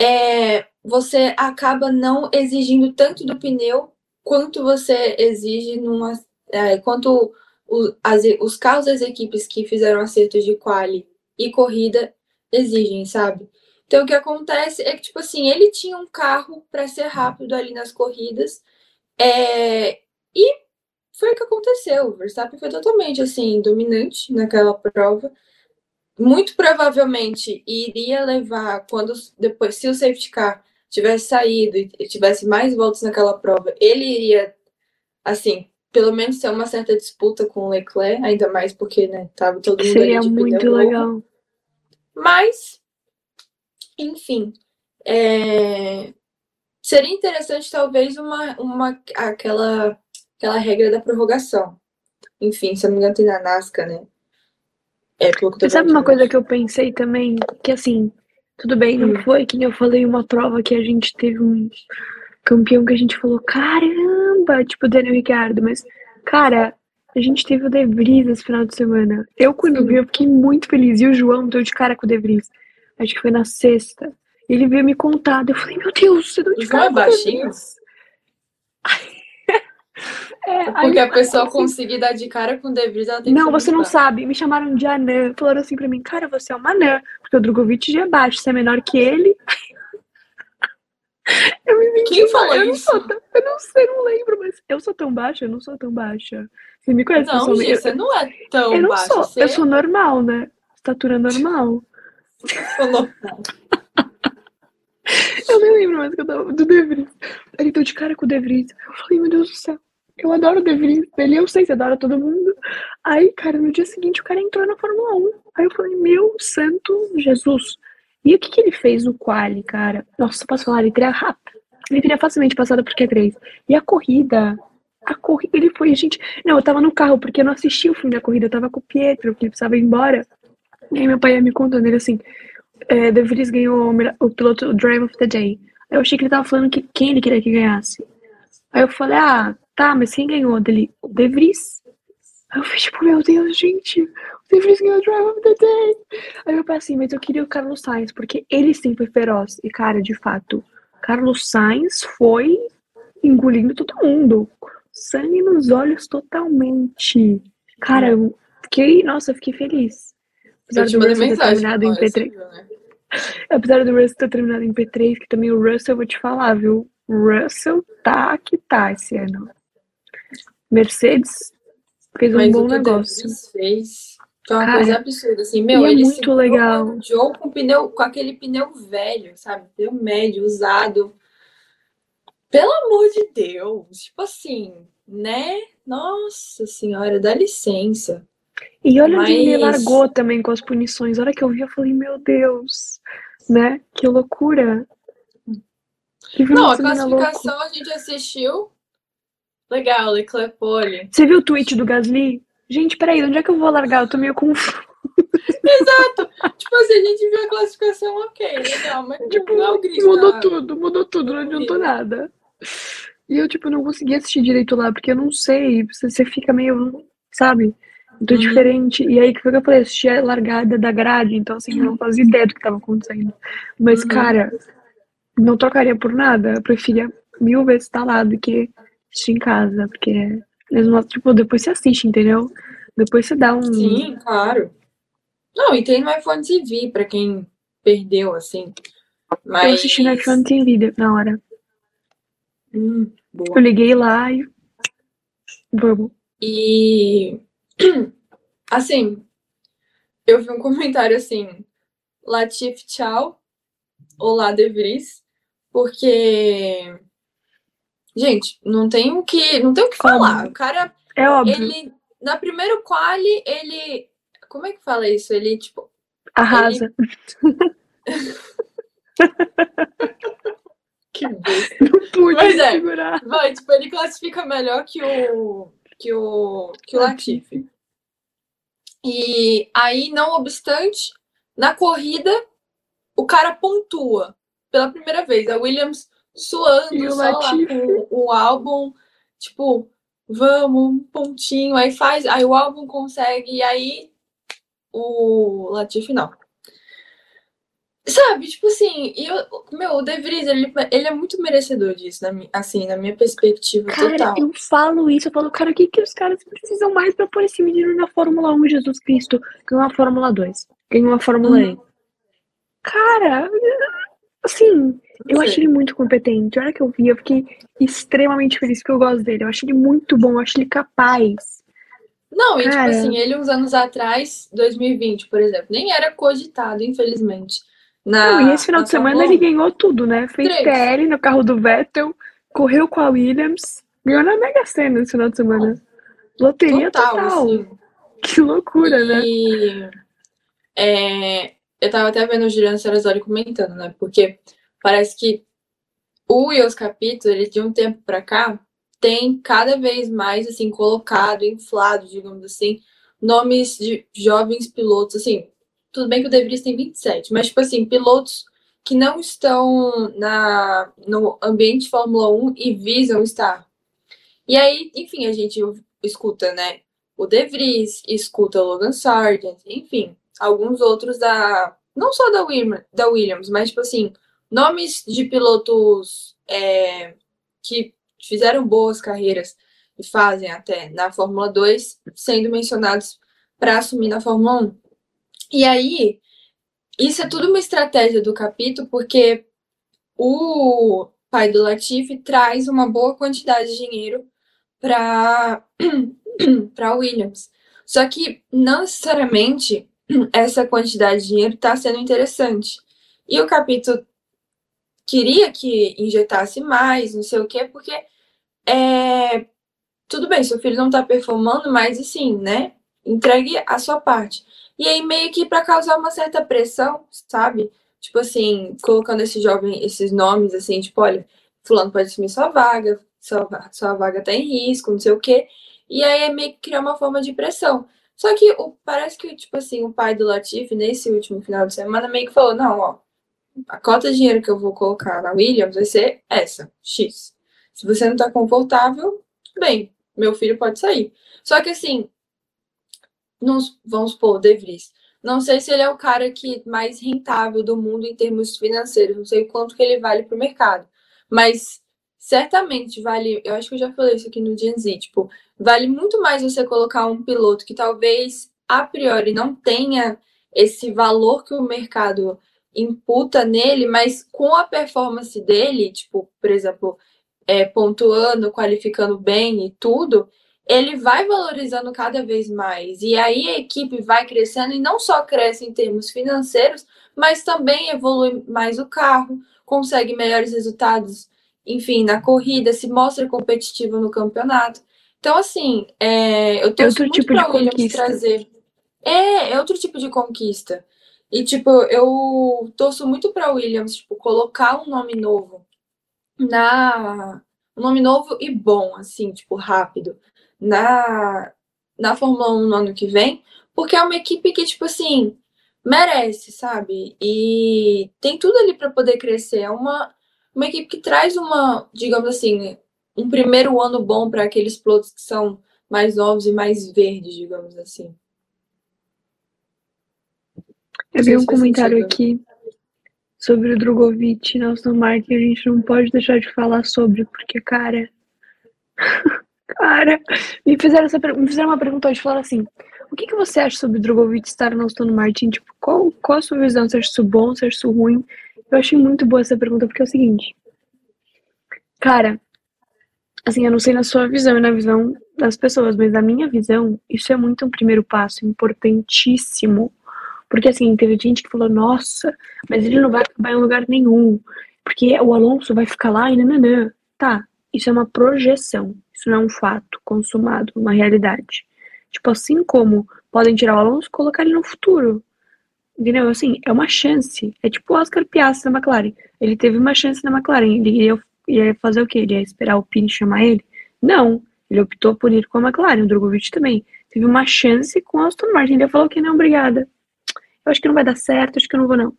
é, você acaba não exigindo tanto do pneu quanto você exige numa. É, quanto o, as, os carros das equipes que fizeram acertos de quali e corrida exigem, sabe? Então o que acontece é que, tipo assim, ele tinha um carro para ser rápido ali nas corridas, é, e foi o que aconteceu. O Verstappen foi totalmente assim, dominante naquela prova. Muito provavelmente iria levar, quando depois, se o safety car tivesse saído e tivesse mais voltas naquela prova, ele iria, assim, pelo menos ter uma certa disputa com o Leclerc, ainda mais porque, né, tava todo mundo Seria ali de muito legal. Mas, enfim, é... seria interessante talvez uma, uma aquela, aquela regra da prorrogação. Enfim, se eu não me engano, tem na NASCAR, né? É, Você sabe uma coisa que eu pensei também? Que assim, tudo bem, não hum. foi que eu falei uma prova que a gente teve um campeão que a gente falou, caramba, tipo o Daniel Ricardo, mas, cara, a gente teve o De Vries esse final de semana. Eu, quando Sim. vi, eu fiquei muito feliz. E o João deu de cara com o De Vries. Acho que foi na sexta. Ele veio me contar. Eu falei, meu Deus, você deu de cara. é baixinho? É, Porque a pessoa assim, conseguir dar de cara com o De Vries, ela tem Não, você não sabe. Me chamaram de anã. Falaram assim pra mim, cara, você é uma anã. Porque o Drogovic já é baixo. Você é menor que ele. Eu me senti Quem falou eu isso? Não sou, eu não sei, não lembro, mas eu sou tão baixa, eu não sou tão baixa. Você me conhece Não, gente, eu, você não é tão eu não baixa. Sou, você... Eu sou normal, né? Estatura normal. sou normal. eu nem lembro mais que eu tava do De Vries. Ele deu de cara com o De Vries. Eu falei, meu Deus do céu. Eu adoro o De Vries. Ele, eu sei, você adora todo mundo. Aí, cara, no dia seguinte o cara entrou na Fórmula 1. Aí eu falei, meu santo Jesus. E o que, que ele fez no quali, cara? Nossa, posso falar? Ele teria rápido. Ele teria facilmente passado por Q3. E a corrida, a corrida, ele foi, gente. Não, eu tava no carro porque eu não assisti o fim da corrida, eu tava com o Pietro, que ele precisava ir embora. E aí meu pai ia me contando, ele assim, é, De Vries ganhou o, o piloto Drive of the Day. Eu achei que ele tava falando que quem ele queria que ganhasse. Aí eu falei, ah, tá, mas quem ganhou dele? O De Vries. Aí eu fiz tipo, meu Deus, gente, o De Vries ganhou o Drive of the Day. Aí meu pai assim, mas eu queria o Carlos Sainz, porque ele sim foi feroz. E cara, de fato, Carlos Sainz foi engolindo todo mundo. Sangue nos olhos totalmente. Cara, eu fiquei, nossa, eu fiquei feliz. Apesar do Russell ter terminado em P3. Né? Apesar do Russell ter terminado em P3, que também o Russell, eu vou te falar, viu? Russell tá que tá esse ano. Mercedes fez um Mas bom negócio. Fez que é uma Cara, coisa absurda, assim, meu, é ele muito legal. O Joe com pneu, com aquele pneu velho, sabe? Pneu médio, usado. Pelo amor de Deus, tipo assim, né? Nossa senhora, dá licença. E olha onde ele largou também com as punições. A hora que eu vi, eu falei, meu Deus, né? Que loucura. Que Não, a classificação louco. a gente assistiu. Legal, Leclerc pole. Você viu o tweet do Gasly? Gente, peraí, onde é que eu vou largar? Eu tô meio confuso. Exato. tipo assim, a gente viu a classificação, ok, legal, mas tipo, não é o grid, Mudou tá? tudo, mudou tudo, não adiantou nada. E eu, tipo, não consegui assistir direito lá, porque eu não sei, você, fica meio, sabe? Muito uhum. diferente. E aí, o que eu falei? Assisti a largada da grade, então, assim, eu não fazia ideia do que tava acontecendo. Mas, uhum. cara, não trocaria por nada. Eu preferia mil vezes estar lá do que assistir em casa, porque, mesmo, tipo, depois você assiste, entendeu? Depois você dá um. Sim, claro. Não, e tem no iPhone TV, pra quem perdeu, assim. Mas... Eu assisti no iPhone TV na hora. Hum, eu liguei lá e. Vamos. E. Assim, eu vi um comentário assim: Latif, tchau. Olá, De Vries. Porque. Gente, não tem o que, não tem o que falar. O cara. É óbvio. Ele, na primeiro quali, ele como é que fala isso? Ele, tipo. Arrasa. Ele... que besta. Não pude Mas é, segurar. Vai, tipo, ele classifica melhor que o. que o. que o Latifi. E aí, não obstante, na corrida, o cara pontua pela primeira vez. A Williams suando só lá com o álbum, tipo, vamos, um pontinho, aí faz, aí o álbum consegue, e aí o Latifi não. Sabe, tipo assim, eu, meu, o De Vries, ele, ele é muito merecedor disso, na, assim, na minha perspectiva cara, total. eu falo isso, eu falo, cara, o que, que os caras precisam mais pra pôr esse menino na Fórmula 1, Jesus Cristo? Ganhou uma Fórmula 2, ganhou uma Fórmula hum. E. Cara, assim, eu acho ele muito competente. A hora que eu vi, eu fiquei extremamente feliz porque eu gosto dele. Eu acho ele muito bom, eu acho ele capaz. Não, e tipo Cara. tipo assim, ele uns anos atrás, 2020, por exemplo, nem era cogitado, infelizmente. Na, Não, e esse final de semana ele ganhou tudo, né? Fez Três. TL no carro do Vettel, correu com a Williams, ganhou na Mega Sena esse final de semana. Loteria total. total. Assim. Que loucura, né? e, né? É, eu tava até vendo o Juliano Sarazoli comentando, né? Porque parece que o Ios Capito, ele de um tempo pra cá, tem cada vez mais assim colocado, inflado, digamos assim, nomes de jovens pilotos, assim, tudo bem que o De Vries tem 27, mas tipo assim, pilotos que não estão na no ambiente Fórmula 1 e visam estar. E aí, enfim, a gente escuta, né, o De Vries, escuta o Logan Sargent, enfim, alguns outros da não só da, Williams, da Williams, mas tipo assim, nomes de pilotos é, que fizeram boas carreiras e fazem até na Fórmula 2, sendo mencionados para assumir na Fórmula 1. E aí, isso é tudo uma estratégia do capítulo, porque o pai do Latifi traz uma boa quantidade de dinheiro para para Williams. Só que não necessariamente essa quantidade de dinheiro está sendo interessante. E o capítulo queria que injetasse mais, não sei o quê, porque é, tudo bem, seu filho não tá performando, mas assim, né? Entregue a sua parte. E aí, meio que para causar uma certa pressão, sabe? Tipo assim, colocando esse jovem, esses nomes assim, tipo, olha, fulano pode assumir sua vaga, sua, sua vaga tá em risco, não sei o quê. E aí é meio que criar uma forma de pressão. Só que o, parece que, tipo assim, o pai do Latif, nesse último final de semana, meio que falou, não, ó, a cota de dinheiro que eu vou colocar na Williams vai ser essa, X. Se você não está confortável, bem, meu filho pode sair. Só que assim, nos, vamos supor, o De Vries. Não sei se ele é o cara que mais rentável do mundo em termos financeiros, não sei quanto que ele vale para o mercado. Mas certamente vale, eu acho que eu já falei isso aqui no Gen Z, tipo, vale muito mais você colocar um piloto que talvez a priori não tenha esse valor que o mercado imputa nele, mas com a performance dele, tipo, por exemplo, é, pontuando, qualificando bem e tudo, ele vai valorizando cada vez mais. E aí a equipe vai crescendo e não só cresce em termos financeiros, mas também evolui mais o carro, consegue melhores resultados, enfim, na corrida, se mostra competitivo no campeonato. Então, assim, é, eu torço outro muito tipo pra de Williams conquista. trazer. É, é outro tipo de conquista. E, tipo, eu torço muito pra Williams, tipo, colocar um nome novo na. Um nome novo e bom, assim, tipo, rápido, na, na Fórmula 1 no ano que vem, porque é uma equipe que, tipo assim, merece, sabe? E tem tudo ali pra poder crescer. É uma, uma equipe que traz uma, digamos assim, um primeiro ano bom para aqueles pilotos que são mais novos e mais verdes, digamos assim. Eu vi um comentário sentido. aqui sobre o Drogovic e Nelson Martin. A gente não pode deixar de falar sobre, porque, cara. cara, me fizeram, essa, me fizeram uma pergunta hoje. Falaram assim: o que, que você acha sobre o Drogovic estar no Aston Martin? Tipo, qual, qual a sua visão? Você acha isso bom? Você acha isso ruim? Eu achei muito boa essa pergunta, porque é o seguinte. Cara, assim, eu não sei na sua visão e na visão das pessoas, mas na minha visão, isso é muito um primeiro passo importantíssimo. Porque assim, teve gente que falou, nossa, mas ele não vai acabar em lugar nenhum, porque o Alonso vai ficar lá e nananã. Tá, isso é uma projeção, isso não é um fato consumado, uma realidade. Tipo, assim como podem tirar o Alonso e colocar ele no futuro. Entendeu? Assim, é uma chance. É tipo o Oscar Piastri na McLaren. Ele teve uma chance na McLaren. Ele ia, ia fazer o quê? Ele ia esperar o Pini chamar ele? Não. Ele optou por ir com a McLaren. O Drogovic também. Teve uma chance com a Aston Martin. Ele falou que não, obrigada. Eu acho que não vai dar certo, acho que eu não vou, não.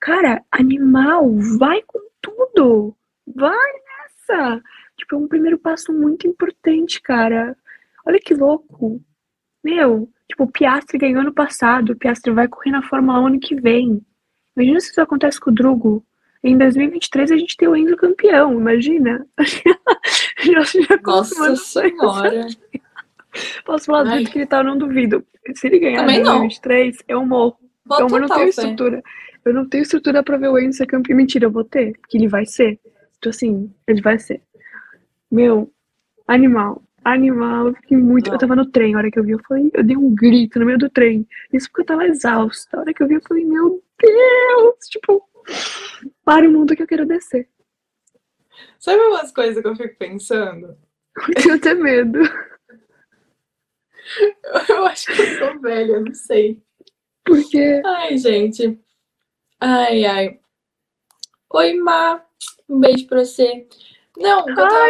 Cara, animal, vai com tudo. Vai nessa. Tipo, é um primeiro passo muito importante, cara. Olha que louco. Meu, tipo, o Piastri ganhou ano passado. O Piastri vai correr na Fórmula 1 ano que vem. Imagina se isso acontece com o Drugo. Em 2023 a gente tem o Enzo campeão, imagina. já, já Nossa senhora. Posso falar do jeito que ele tá, eu não duvido. Se ele ganhar Também em não. 2023, eu morro. Bota Então, eu não tenho fé. estrutura. Eu não tenho estrutura pra ver o Enzo ser campeão. Mentira, eu vou ter. Porque ele vai ser. Então, assim, ele vai ser. Meu, animal. Animal. Eu fiquei muito. Não. Eu tava no trem, a hora que eu vi, eu falei, eu dei um grito no meio do trem. Isso porque eu tava exausta. A hora que eu vi, eu falei, meu Deus! Tipo, para o mundo que eu quero descer. Sabe umas coisas que eu fico pensando? Eu tenho medo. Eu acho que eu sou velha, não sei. Porque. Ai, gente. Ai, ai. Oi, Má. Um beijo pra você. Não, Ai,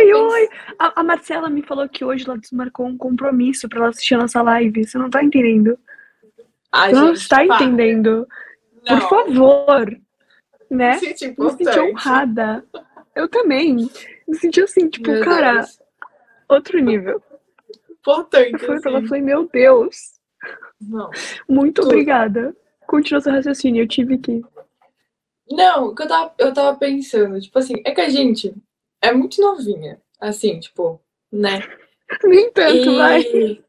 pensando- oi! A, a Marcela me falou que hoje ela desmarcou um compromisso pra ela assistir a nossa live. Você não tá entendendo? Ai, Você não gente, está para. entendendo. Não, Por favor. Né? me senti Me senti importante. honrada. Eu também. Me senti assim, tipo, Meu cara, Deus. outro nível. Importante, Eu falei pra ela, assim. falei, meu Deus, Não. muito Tudo. obrigada. Continua seu raciocínio, eu tive que. Não, o que eu tava, eu tava pensando, tipo assim, é que a gente é muito novinha, assim, tipo, né? Nem tanto, vai. E...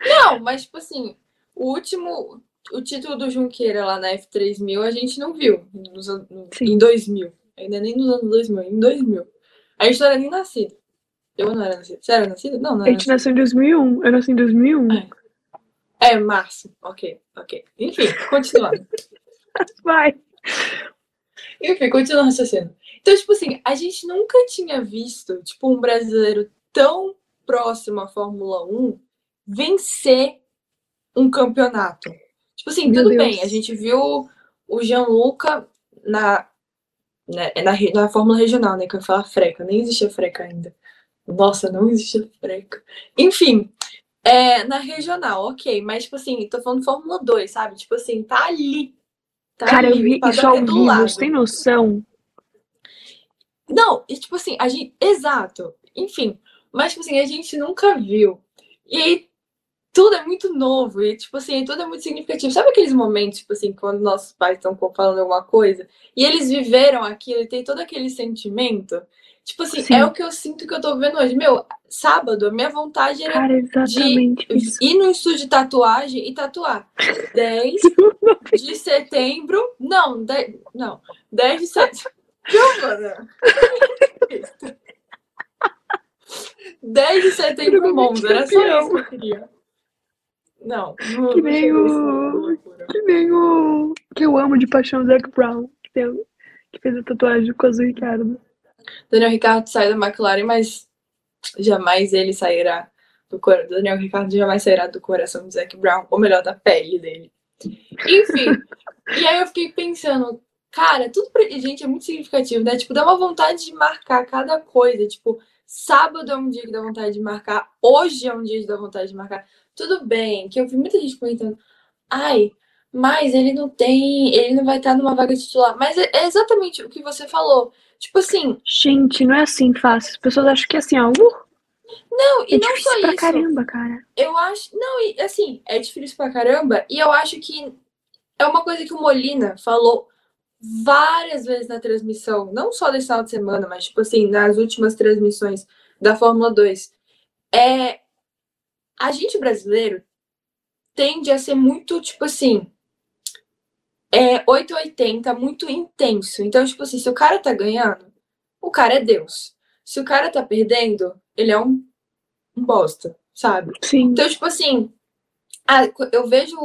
Não, mas tipo assim, o último, o título do Junqueira lá na F3000 a gente não viu nos an- no- Sim. em 2000. Ainda nem nos anos 2000, em 2000. A gente não era nem nascido. Eu não era nascido. Você era nascido? Não, não A era gente nasceu em 2001. Eu nasci em 2001. É. nascido. É, março. Ok, ok. Enfim, continuando. Vai. Enfim, continua o raciocínio. Então, tipo assim, a gente nunca tinha visto, tipo, um brasileiro tão próximo à Fórmula 1 vencer um campeonato. Tipo assim, Meu tudo Deus. bem, a gente viu o Gianluca na, né, na, re- na Fórmula Regional, né? Que eu ia falar freca, nem existia freca ainda. Nossa, não existia freca. Enfim, é, na regional, ok, mas tipo assim, tô falando Fórmula 2, sabe? Tipo assim, tá ali. Tá Cara, eu ali, vi o paddock isso ao do vivo, lado. você tem noção? Não, e tipo assim, a gente. Exato. Enfim. Mas, tipo assim, a gente nunca viu. E aí, tudo é muito novo. E, tipo assim, tudo é muito significativo. Sabe aqueles momentos, tipo assim, quando nossos pais estão falando alguma coisa e eles viveram aquilo e tem todo aquele sentimento? Tipo assim, Sim. é o que eu sinto que eu tô vivendo hoje. Meu, sábado, a minha vontade era Cara, exatamente isso. ir no estúdio de tatuagem e tatuar. 10 de setembro. Não, 10, não. 10 de setembro. Giovana! 10 de setembro, Monza. Era só isso que eu queria. Não, não, Que não nem o-. Que nem o que eu amo de paixão, Zac Brown, que, deu, que fez a tatuagem com o Azul Ricardo. Daniel Ricardo sai da McLaren, mas jamais ele sairá do, do Daniel Ricardo jamais sairá do coração de Zac Brown, ou melhor, da pele dele. Enfim, e aí eu fiquei pensando, cara, tudo pra gente é muito significativo, né? Tipo, dá uma vontade de marcar cada coisa. Tipo, sábado é um dia que dá vontade de marcar, hoje é um dia que dá vontade de marcar. Tudo bem, que eu vi muita gente comentando, ai, mas ele não tem, ele não vai estar numa vaga titular. Mas é, é exatamente o que você falou. Tipo assim. Gente, não é assim fácil. As pessoas acham que é assim, ó. Uh, não, e é não difícil só pra isso. caramba, cara. Eu acho. Não, e assim, é difícil pra caramba. E eu acho que é uma coisa que o Molina falou várias vezes na transmissão, não só desse final de semana, mas tipo assim, nas últimas transmissões da Fórmula 2. É. A gente brasileiro tende a ser muito, tipo assim. É 880, muito intenso. Então, tipo assim, se o cara tá ganhando, o cara é Deus. Se o cara tá perdendo, ele é um, um bosta, sabe? Sim. Então, tipo assim, a- eu vejo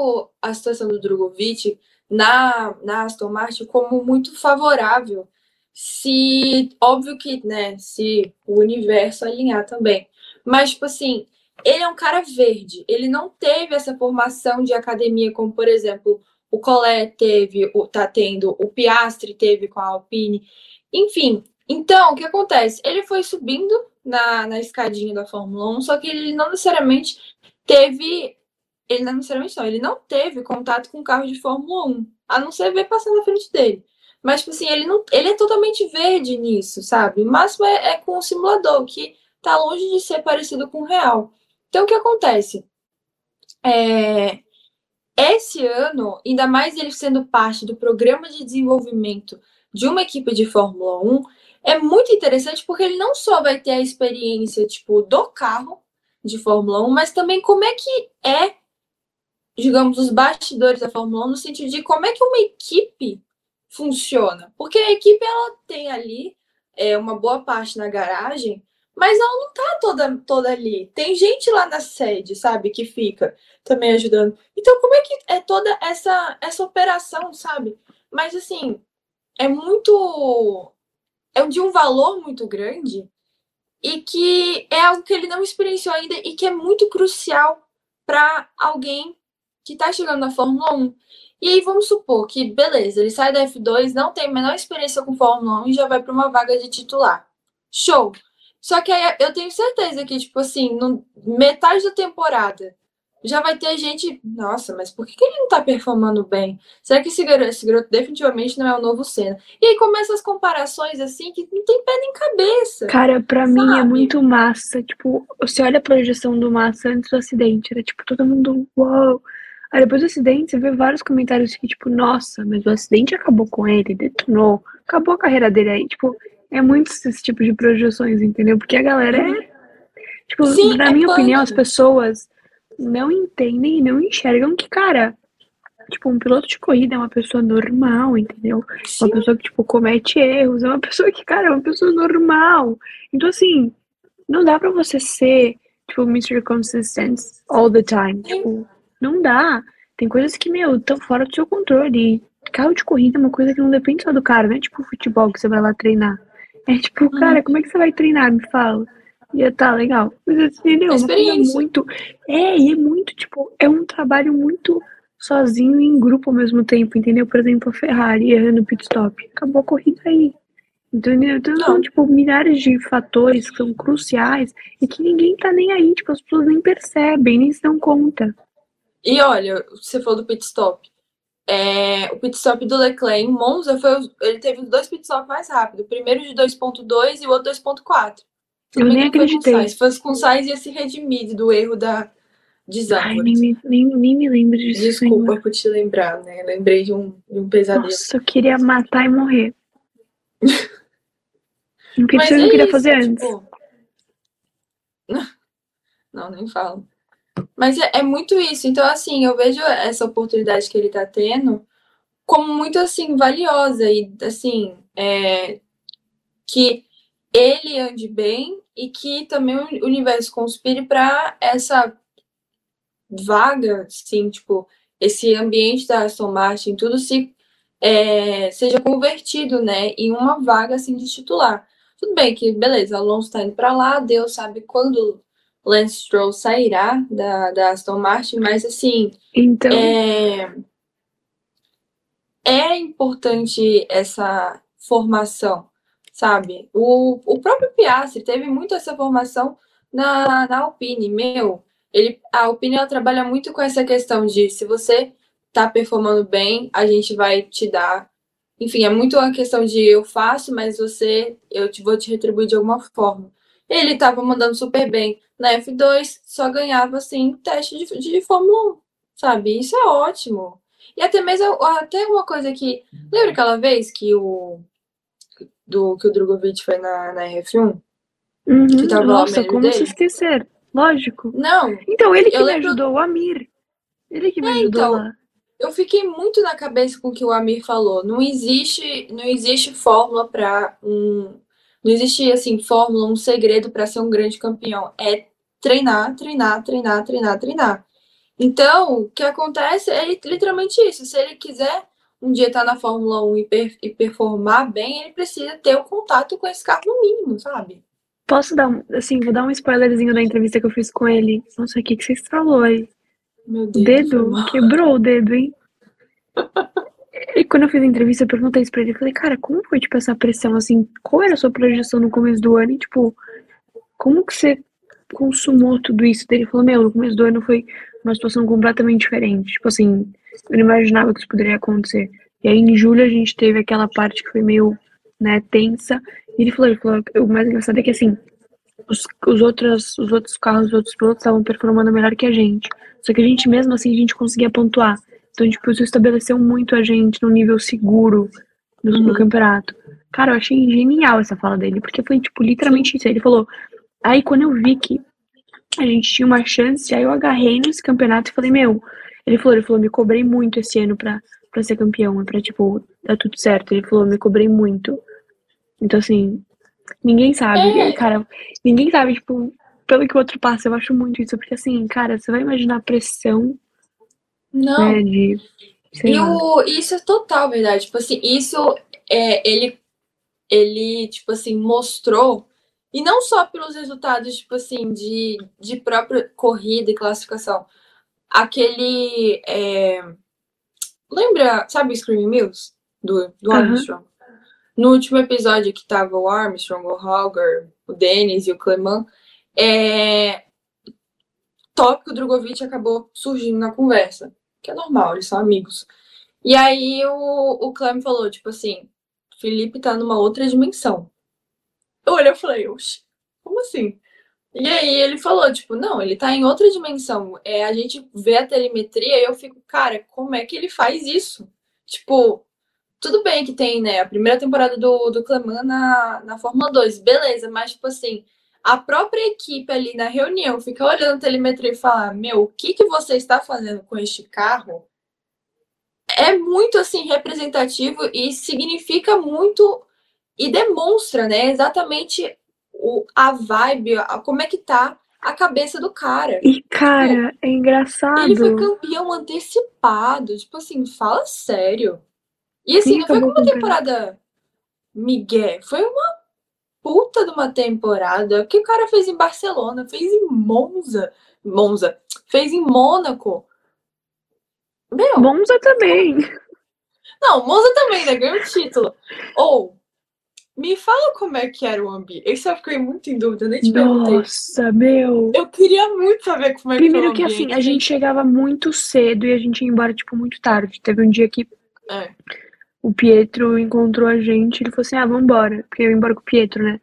a situação do Drogovic na, na Aston Martin como muito favorável. Se, óbvio que, né, se o universo alinhar também. Mas, tipo assim, ele é um cara verde. Ele não teve essa formação de academia, como, por exemplo, o Collet teve, o, tá tendo, o Piastri teve com a Alpine. Enfim, então, o que acontece? Ele foi subindo na, na escadinha da Fórmula 1, só que ele não necessariamente teve. Ele não necessariamente não, ele não teve contato com carro de Fórmula 1, a não ser ver passando na frente dele. Mas, tipo assim, ele, não, ele é totalmente verde nisso, sabe? O máximo é, é com o simulador, que tá longe de ser parecido com o real. Então, o que acontece? É, esse ano, ainda mais ele sendo parte do programa de desenvolvimento de uma equipe de Fórmula 1, é muito interessante porque ele não só vai ter a experiência, tipo, do carro de Fórmula 1, mas também como é que é, digamos, os bastidores da Fórmula 1, no sentido de como é que uma equipe funciona. Porque a equipe, ela tem ali é, uma boa parte na garagem, mas ela não tá toda, toda ali. Tem gente lá na sede, sabe, que fica também ajudando. Então, como é que é toda essa, essa operação, sabe? Mas, assim, é muito. É de um valor muito grande e que é algo que ele não experienciou ainda e que é muito crucial para alguém que está chegando na Fórmula 1. E aí vamos supor que, beleza, ele sai da F2, não tem a menor experiência com Fórmula 1 e já vai para uma vaga de titular. Show! Só que aí eu tenho certeza que, tipo assim, no metade da temporada já vai ter gente. Nossa, mas por que, que ele não tá performando bem? Será que esse garoto, esse garoto definitivamente não é o novo Senna? E aí começam as comparações assim que não tem pé nem cabeça. Cara, pra mim é Sabe? muito massa. Tipo, você olha a projeção do Massa antes do acidente, era tipo todo mundo, uau. Aí depois do acidente, você vê vários comentários que, tipo, nossa, mas o acidente acabou com ele, detonou, acabou a carreira dele aí. Tipo, é muito esse tipo de projeções, entendeu? Porque a galera é. Tipo, Sim, na é minha opinião, as pessoas não entendem e não enxergam que, cara, tipo, um piloto de corrida é uma pessoa normal, entendeu? Sim, Uma pessoa que, tipo, comete erros, é uma pessoa que, cara, é uma pessoa normal. Então, assim, não dá pra você ser, tipo, Mr. Consistent all the time. Sim. Tipo, não dá. Tem coisas que, meu, estão fora do seu controle. E carro de corrida é uma coisa que não depende só do cara, não é tipo futebol que você vai lá treinar. É tipo, cara, como é que você vai treinar? Me fala. E tá legal. Mas entendeu? Coisa Experiência. muito. É, e é muito, tipo, é um trabalho muito sozinho e em grupo ao mesmo tempo, entendeu? Por exemplo, a Ferrari errando o pit stop. Acabou a corrida aí. Entendeu? Então são, tipo, milhares de fatores que são cruciais e que ninguém tá nem aí, tipo, as pessoas nem percebem, nem se dão conta. E olha, você falou do pit stop. É, o pit stop do Leclerc em Monza foi o- ele teve os dois pit stops mais rápidos. O primeiro de 2.2 e o outro 2.4. Eu nem acreditei. Se fosse com o Sainz, ia se redimir do erro da Ai, nem me, nem, nem me lembro disso. Desculpa Senhor. por te lembrar, né? Lembrei de um, de um pesadelo. Nossa, eu queria matar e morrer. O que você é não queria isso, fazer antes? tipo, Não, nem falo. Mas é, é muito isso. Então, assim, eu vejo essa oportunidade que ele tá tendo como muito, assim, valiosa. E, assim, é, que ele ande bem e que também o universo conspire para essa vaga, assim, tipo, esse ambiente da Aston Martin, tudo se é, seja convertido, né, em uma vaga, assim, de titular. Tudo bem que, beleza, Alonso tá indo para lá, Deus sabe quando Lance Stroll sairá da, da Aston Martin, mas assim, Então, é, é importante essa formação, sabe? O, o próprio Piastri teve muito essa formação na, na Alpine. Meu, ele, a Alpine ela trabalha muito com essa questão de se você tá performando bem, a gente vai te dar. Enfim, é muito uma questão de eu faço, mas você, eu te, vou te retribuir de alguma forma. Ele tava mandando super bem na F2, só ganhava assim teste de, de Fórmula 1, sabe? Isso é ótimo. E até mesmo até uma coisa que. Lembra aquela vez que o. Do, que o Drogovic foi na, na R1? uhum, que tava nossa, como dele? se esquecer? Lógico. Não, Então, ele que me lembro- ajudou, o Amir. Ele que me ajudou então, lá. eu fiquei muito na cabeça com o que o Amir falou. Não existe, não existe fórmula para um. Não existe assim, fórmula, um segredo para ser um grande campeão. É treinar, treinar, treinar, treinar, treinar. Então, o que acontece é li- literalmente isso. Se ele quiser um dia estar na Fórmula 1 e, per- e performar bem, ele precisa ter o contato com esse carro no mínimo, sabe? Posso dar um, assim, vou dar um spoilerzinho da entrevista que eu fiz com ele. Nossa, o que que vocês falou aí? Meu Deus. dedo? Quebrou o dedo, hein? E quando eu fiz a entrevista, eu perguntei isso pra ele. Eu falei, cara, como foi, tipo, essa pressão, assim? Qual era a sua projeção no começo do ano? E, tipo, como que você consumou tudo isso? Ele falou, meu, no começo do ano foi uma situação completamente diferente. Tipo assim, eu não imaginava que isso poderia acontecer. E aí, em julho, a gente teve aquela parte que foi meio, né, tensa. E ele falou, ele falou, o mais engraçado é que, assim, os, os, outros, os outros carros, os outros pilotos estavam performando melhor que a gente. Só que a gente, mesmo assim, a gente conseguia pontuar. Então, tipo, isso estabeleceu muito a gente num nível seguro no, no Uhum. campeonato. Cara, eu achei genial essa fala dele, porque foi, tipo, literalmente isso. Ele falou, aí quando eu vi que a gente tinha uma chance, aí eu agarrei nesse campeonato e falei, meu, ele falou, ele falou, me cobrei muito esse ano pra, pra ser campeão, é pra, tipo, dar tudo certo. Ele falou, me cobrei muito. Então, assim, ninguém sabe, É. cara, ninguém sabe, tipo, pelo que o outro passa, eu acho muito isso, porque assim, cara, você vai imaginar a pressão, Não. né, de, E o, isso é total verdade. Tipo assim, isso é, ele, ele, tipo assim, mostrou, e não só pelos resultados, tipo assim, de, de própria corrida e classificação. Aquele. é, lembra, sabe o Screaming Mills? Do, do. Armstrong? No último episódio que tava o Armstrong, o Hauger, o Dennis e o Clement, é, tópico o Drogovic acabou surgindo na conversa que é normal, eles são amigos. E aí o, o Clem falou, tipo assim, Felipe tá numa outra dimensão. Eu olhei e falei, oxe, como assim? E aí ele falou, tipo, não, ele tá em outra dimensão. É, a gente vê a telemetria e eu fico, cara, como é que ele faz isso? Tipo, tudo bem que tem, né, a primeira temporada do, do Cleman na, na Fórmula 2, beleza, mas tipo assim, a própria equipe ali na reunião fica olhando a telemetria e falar, meu, o que, que você está fazendo com este carro? É muito assim representativo e significa muito e demonstra, né, exatamente o, a vibe, a, como é que tá a cabeça do cara. E, cara, é engraçado. Ele foi campeão antecipado, tipo assim, fala sério. E assim, Sim, não foi como uma temporada migué, foi uma puta de uma temporada. O que o cara fez em Barcelona, fez em Monza, Monza, fez em Mônaco. Meu, Monza também. não, Monza também, né? Ganhou o título. Ou, me fala como é que era o ambiente. Eu fiquei muito em dúvida, nem te perguntei. Nossa, meu. Eu queria muito saber como é que foi Primeiro o que ambiente. assim, a gente chegava muito cedo e a gente ia embora, tipo, muito tarde. Teve um dia que É. o Pietro encontrou a gente, ele falou assim, ah, vambora. Porque eu ia embora com o Pietro, né?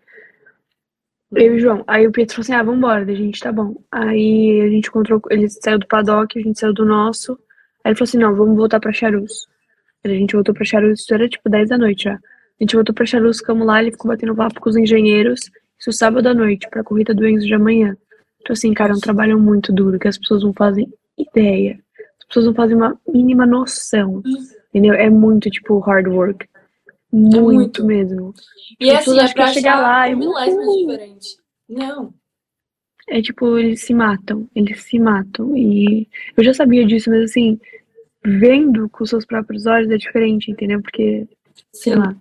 Eu e o João. Aí o Pietro falou assim, ah, vambora. Daí a gente, tá bom. Aí a gente encontrou, ele saiu do paddock, a gente saiu do nosso. Aí ele falou assim, não, vamos voltar pra Charus. Aí a gente voltou pra Charus, isso era tipo 10 da noite já. A gente voltou pra Charus, ficamos lá, ele ficou batendo papo com os engenheiros. Isso sábado à noite, pra corrida do Enzo de amanhã. Então assim, cara, é um trabalho muito duro, que as pessoas não fazem ideia. As pessoas não fazem uma mínima noção. Entendeu? É muito, tipo, hard work. Muito, É muito. mesmo. E assim, pessoas é acham que pra é chegar lá milésimo uhul. diferente. Não. É tipo, eles se matam. Eles se matam. E eu já sabia disso, mas assim, vendo com seus próprios olhos é diferente, entendeu? Porque, sei Sim. lá.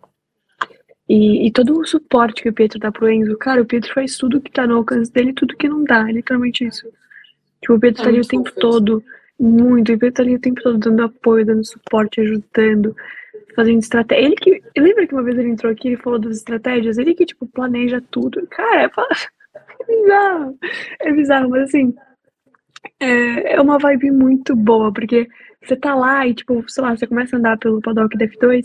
E, e todo o suporte que o Pietro dá pro Enzo, cara, o Pietro faz tudo que tá no alcance dele e tudo que não dá, é literalmente isso. Tipo, o Pietro É tá ali o muito tempo todo, muito, o Pietro tá ali o tempo todo dando apoio, dando suporte, ajudando, fazendo estratégia. Ele que. Lembra que uma vez ele entrou aqui e ele falou das estratégias? Ele que, tipo, planeja tudo. Cara, é bizarro. É bizarro, mas assim. É, é uma vibe muito boa, porque você tá lá e, tipo, sei lá, você começa a andar pelo paddock da F2,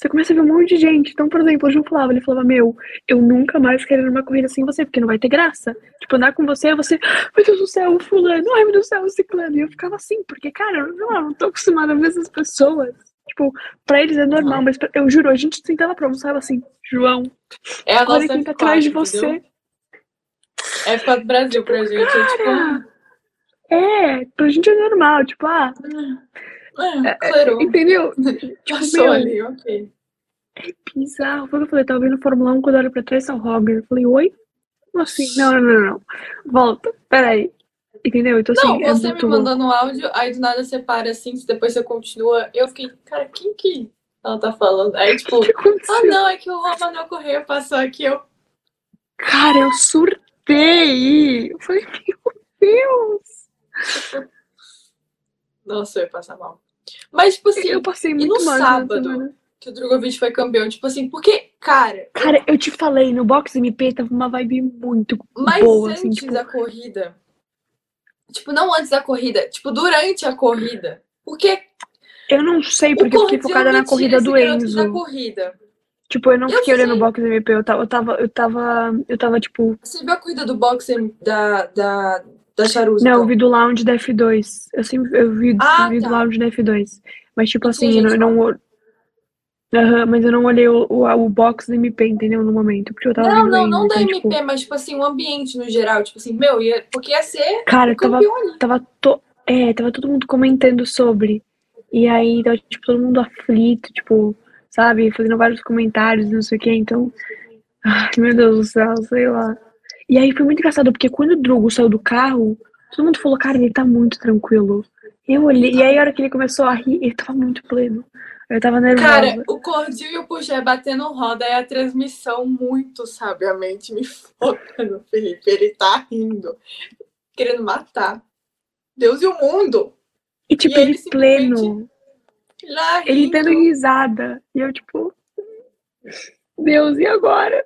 você começa a ver um monte de gente. Então, por exemplo, o João falava, ele falava, meu, eu nunca mais quero ir numa corrida sem você, porque não vai ter graça. Tipo, andar com você, você, meu Deus do céu, o fulano, ai meu Deus do céu, o ciclano. E eu ficava assim, porque, cara, eu não, não tô acostumada a ver essas pessoas. Tipo, pra eles é normal, mas eu juro, a gente sentava pra almoçar assim, João, É a nossa quem tá F4, atrás de entendeu? você. É F4 Brasil pra gente. É tipo. Cara, é, pra gente é normal, tipo, ah, É, claro. entendeu? Passou meu, ali, ok. Bizarro. Foi o que eu falei, tava vendo Fórmula 1 quando eu olho pra trás, tá o Roger. Eu falei, oi? Como assim? Não, não, não, não. Volta, peraí. Entendeu? Então, assim, Não, é você me muito louco. mandando um áudio, aí do nada você para assim, depois você continua. Eu fiquei, cara, quem que ela tá falando? Aí, tipo, que aconteceu? ah, não, é que o Romanel Correia passou aqui. Eu, Cara, eu surtei. Eu falei, meu Deus. Nossa, eu ia passar mal. Mas, tipo assim, eu passei e muito no mal sábado? que o Drogovic foi campeão, tipo assim, porque, cara, Cara, eu te falei, no box MP tava uma vibe muito mas boa, antes assim, tipo, da corrida, tipo, não antes da corrida, tipo, durante a corrida, porque eu não sei porque eu fiquei focada na corrida do Enzo. da corrida. Tipo, eu não Eu fiquei olhando o sei. box MP, eu tava, eu tava, eu tava, eu tava, tipo, Você viu a corrida do boxe da, da, da não, eu então? vi do lounge da F2. Eu sempre, eu vi, Ah, vi do tá. lounge da F2. Mas, tipo assim, eu não, eu Aham, mas eu não olhei o, o, o box do MP, entendeu? No momento, porque eu tava Não, não, Enzo, não da então, MP, tipo, mas, tipo assim, o ambiente no geral, tipo assim, meu, ia, porque ia ser cara, tava, tava, to, é, tava todo mundo comentando sobre. E aí, tava, tipo, todo mundo aflito, tipo, sabe? Fazendo vários comentários, não sei o quê. Então, ai, meu Deus do céu, sei lá. E aí foi muito engraçado, porque quando o Drogo saiu do carro, todo mundo falou, cara, ele tá muito tranquilo. Eu olhei, e aí a hora que ele começou a rir, ele tava muito pleno. Eu tava nervosa. Cara, o Cordil e o Puxé batendo roda e a transmissão muito sabiamente me foca no Felipe. Ele tá rindo, querendo matar Deus e o mundo. e tipo, e ele ele pleno. Ele dando risada. E eu, tipo, Deus, e agora?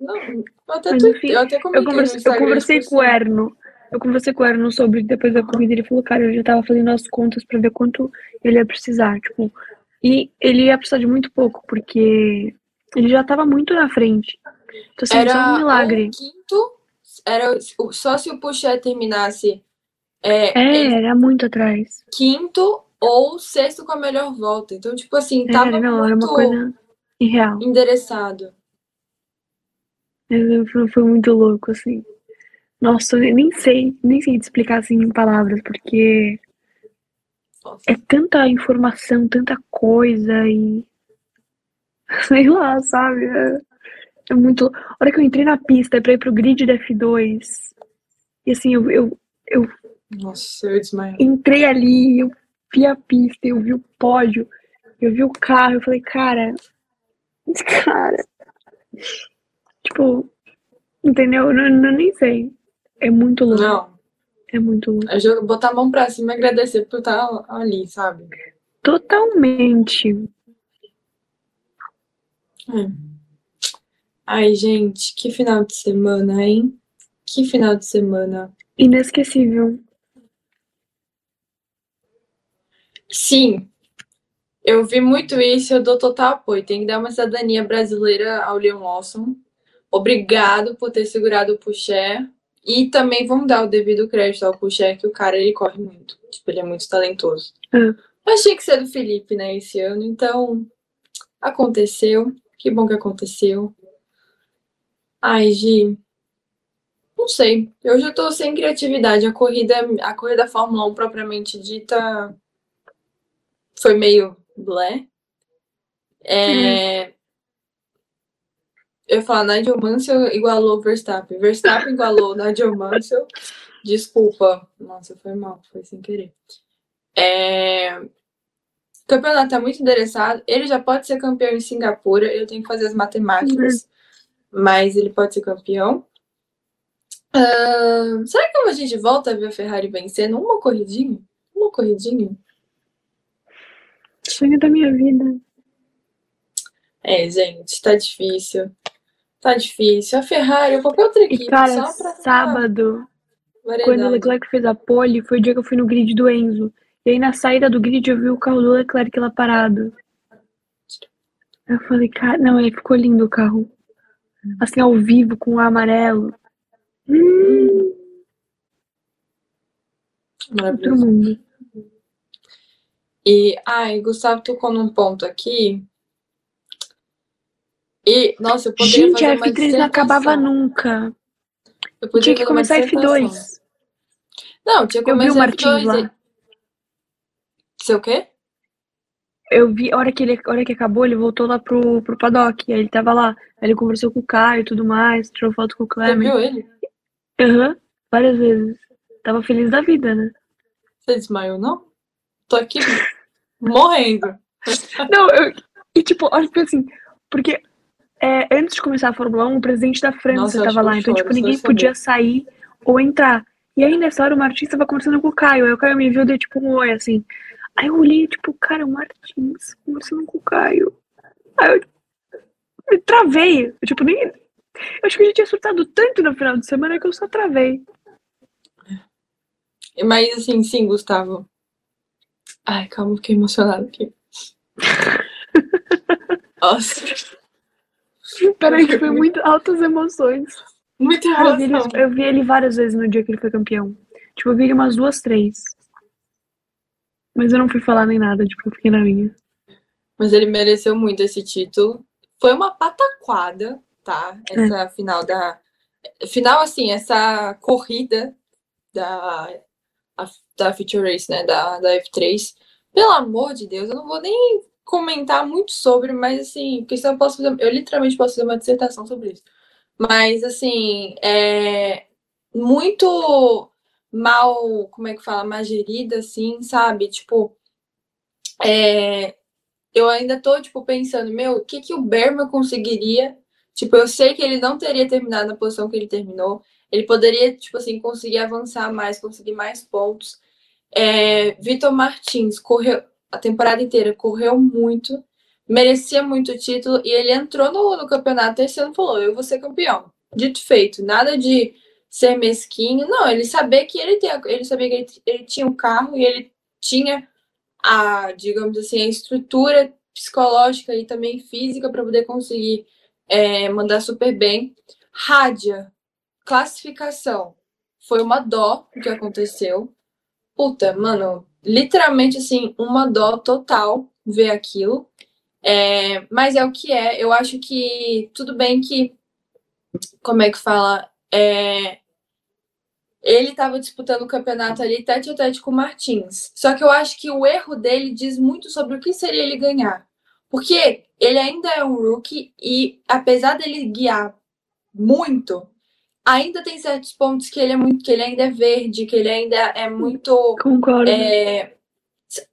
Não, eu até, Mas, tuitei- enfim, eu até Eu conversei, eu conversei com o Erno. Eu conversei com o Erno sobre depois da corrida. Ele falou, cara, eu já tava fazendo as contas pra ver quanto ele ia precisar. Tipo, e ele ia precisar de muito pouco, porque ele já tava muito na frente. Então, assim, Era só um milagre. quinto, era só se o Puxé terminasse é, É, era muito atrás. quinto ou sexto com a melhor volta. Então, tipo assim, É, tava não, era uma muito coisa irreal. endereçado. Foi, muito louco, assim. Nossa, eu nem sei, nem sei te explicar assim em palavras, porque é tanta informação, tanta coisa e. Sei lá, sabe? É, é muito. A hora que eu entrei na pista pra ir pro grid da F2, e assim, eu, eu, eu Nossa, eu desmaiei. entrei ali, eu vi a pista, eu vi o pódio, eu vi o carro, eu falei, cara, cara. Tipo, entendeu? Eu não, não- nem sei. É muito louco. Não, É muito louco. jogo- botar a mão pra cima e agradecer por estar ali, sabe? Totalmente. É. Ai, gente, que final de semana, hein? Que final de semana. Inesquecível. Sim, eu vi muito isso, eu dou total apoio. Tem que dar uma cidadania brasileira ao Leon Lawson. Obrigado por ter segurado o Puxé. E também vamos dar o devido crédito ao Puxé, que o cara ele corre muito. Tipo, ele é muito talentoso. É. Mas tinha que ser do Felipe, né, esse ano. Então, aconteceu. Que bom que aconteceu. Ai, Gi. Não sei. Eu já tô sem criatividade. A corrida, a corrida da Fórmula 1 propriamente dita foi meio blé. É... Eu ia falar, Nigel Mansell igualou Verstappen. Verstappen igualou Nigel Mansell. Desculpa. Nossa, foi mal, foi sem querer. É... campeonato tá muito interessado. Ele já pode ser campeão em Singapura. Eu tenho que fazer as matemáticas. Uhum. Mas ele pode ser campeão. Uh, será que a gente volta a ver a Ferrari vencendo uma corridinha? Uma corridinha? Sonho da minha vida. É, gente, tá difícil. Tá difícil. A Ferrari ou qualquer outra equipe. E, cara, sábado, quando o Leclerc fez a pole, foi o dia que eu fui no grid do Enzo. E aí na saída do grid eu vi o carro do Leclerc lá parado. Eu falei, cara, não, aí ficou lindo o carro. Assim, ao vivo, com o amarelo. Hum. Outro mundo. E, ai, Gustavo tocou num ponto aqui. E, nossa, eu poderia Gente, fazer a uma F3 não acabava nunca. Eu Tinha que começar F2. dissertação. Não, tinha que Eu vi o começar Martins F2 lá. e... Seu quê? Eu vi, a hora que ele, hora que acabou, ele voltou lá pro, pro paddock. Aí ele tava lá. Aí ele conversou com o Caio e tudo mais, tirou foto com o Você Clement. viu ele? Aham, várias vezes. Tava feliz da vida, né? Você desmaiou, não? Tô aqui morrendo. Não, eu. E tipo, olha assim, porque é, antes de começar a Fórmula 1, o presidente da França Nossa, eu acho tava que lá. Então, tipo, ninguém podia sair ou entrar. E aí, nessa hora, o Martins tava conversando com o Caio. Aí o Caio me viu, deu tipo um oi, assim. Aí eu olhei, tipo, cara, o Martins conversando com o Caio. Aí eu me travei. Eu, tipo, nem. Eu acho que a gente tinha surtado tanto no final de semana que eu só travei. Mas assim, sim, Gustavo. Ai, calma, fiquei emocionada aqui. Nossa, Peraí, que foi muito altas emoções. muita Cara, eu vi, ele, eu vi ele várias vezes no dia que ele foi campeão. Tipo, eu vi ele umas duas, três. Mas eu não fui falar nem nada, tipo, eu fiquei na minha. Mas ele mereceu muito esse título. Foi uma pataquada, tá? Essa final da. Final, assim, essa corrida da, da Future Race, né? Da, da F3. Pelo amor de Deus, eu não vou nem comentar muito sobre, mas assim, porque eu posso fazer. Eu literalmente posso fazer uma dissertação sobre isso. Mas, assim, é muito mal, como é que fala? Mal gerida, assim, sabe? Tipo, é, eu ainda tô, tipo, pensando, meu, o que que o Berman conseguiria? Tipo, eu sei que ele não teria terminado na posição que ele terminou. Ele poderia, tipo assim, conseguir avançar mais, conseguir mais pontos. É, Vitor Martins correu a temporada inteira, correu muito, merecia muito o título, e ele entrou no, no campeonato esse ano falou: Eu vou ser campeão. Dito feito, nada de ser mesquinho. Não, ele sabia que ele, tem, ele sabia que ele, ele tinha um carro e ele tinha a, digamos assim, a estrutura psicológica e também física para poder conseguir é, mandar super bem. Rádia, classificação. Foi uma dó o que aconteceu. Puta, mano, literalmente assim, uma dó total ver aquilo. É, mas é o que é. Eu acho que tudo bem que, como é que fala? É, ele estava disputando o campeonato ali tete a tete com o Martins. Só que eu acho que o erro dele diz muito sobre o que seria ele ganhar. Porque ele ainda é um rookie e, apesar dele guiar muito, ainda tem certos pontos que ele é muito, que ele ainda é verde, que ele ainda é muito. Concordo. é,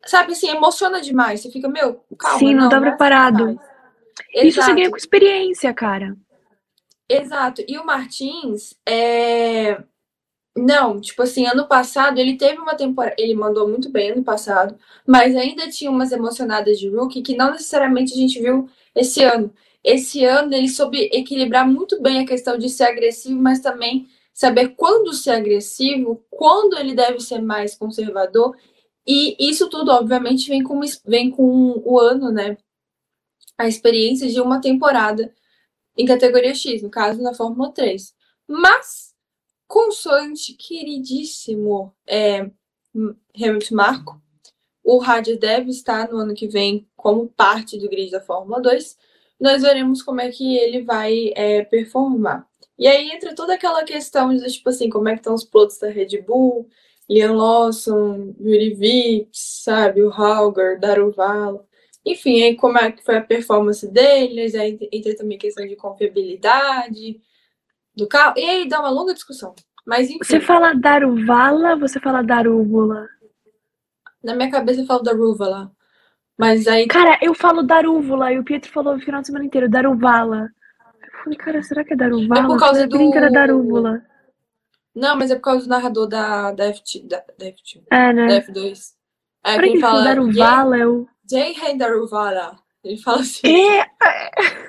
sabe assim, emociona demais. Você fica, meu, calma. Sim, não tá é assim preparado. Isso você ganha com experiência, cara. Exato. E o Martins, é... não, tipo assim, ano passado ele teve uma temporada, ele mandou muito bem ano passado, mas ainda tinha umas emocionadas de rookie que não necessariamente a gente viu esse ano. Esse ano ele soube equilibrar muito bem a questão de ser agressivo, mas também saber quando ser agressivo, quando ele deve ser mais conservador. E isso tudo, obviamente, vem com, vem com o ano, né? A experiência de uma temporada em categoria X, no caso na Fórmula 3. Mas, consoante queridíssimo é, Hamilton Marco, o rádio deve estar no ano que vem como parte do grid da Fórmula 2. Nós veremos como é que ele vai é, performar. E aí entra toda aquela questão de, tipo assim, como é que estão os pilotos da Red Bull, Liam Lawson, Yuri Vips, sabe, o Hauger, Daruvala. Enfim, aí como é que foi a performance deles, aí entra também a questão de confiabilidade do carro, e aí dá uma longa discussão. Mas enfim, Você fala Daruvala, você fala Darúgula. na minha cabeça eu falo da Ruva lá. Mas aí. Cara, eu falo Darúvula e o Pietro falou o final de semana inteiro, Daruvala. Eu falei, cara, será que é Daruvala? É por causa Eu falei, que era do- Darúvula. Não, mas é por causa do narrador da, da, FT, da, da FT, É, né? da F2. É Será que que fala. Daruvala é o. Jay Daruvala. Ele fala assim. É!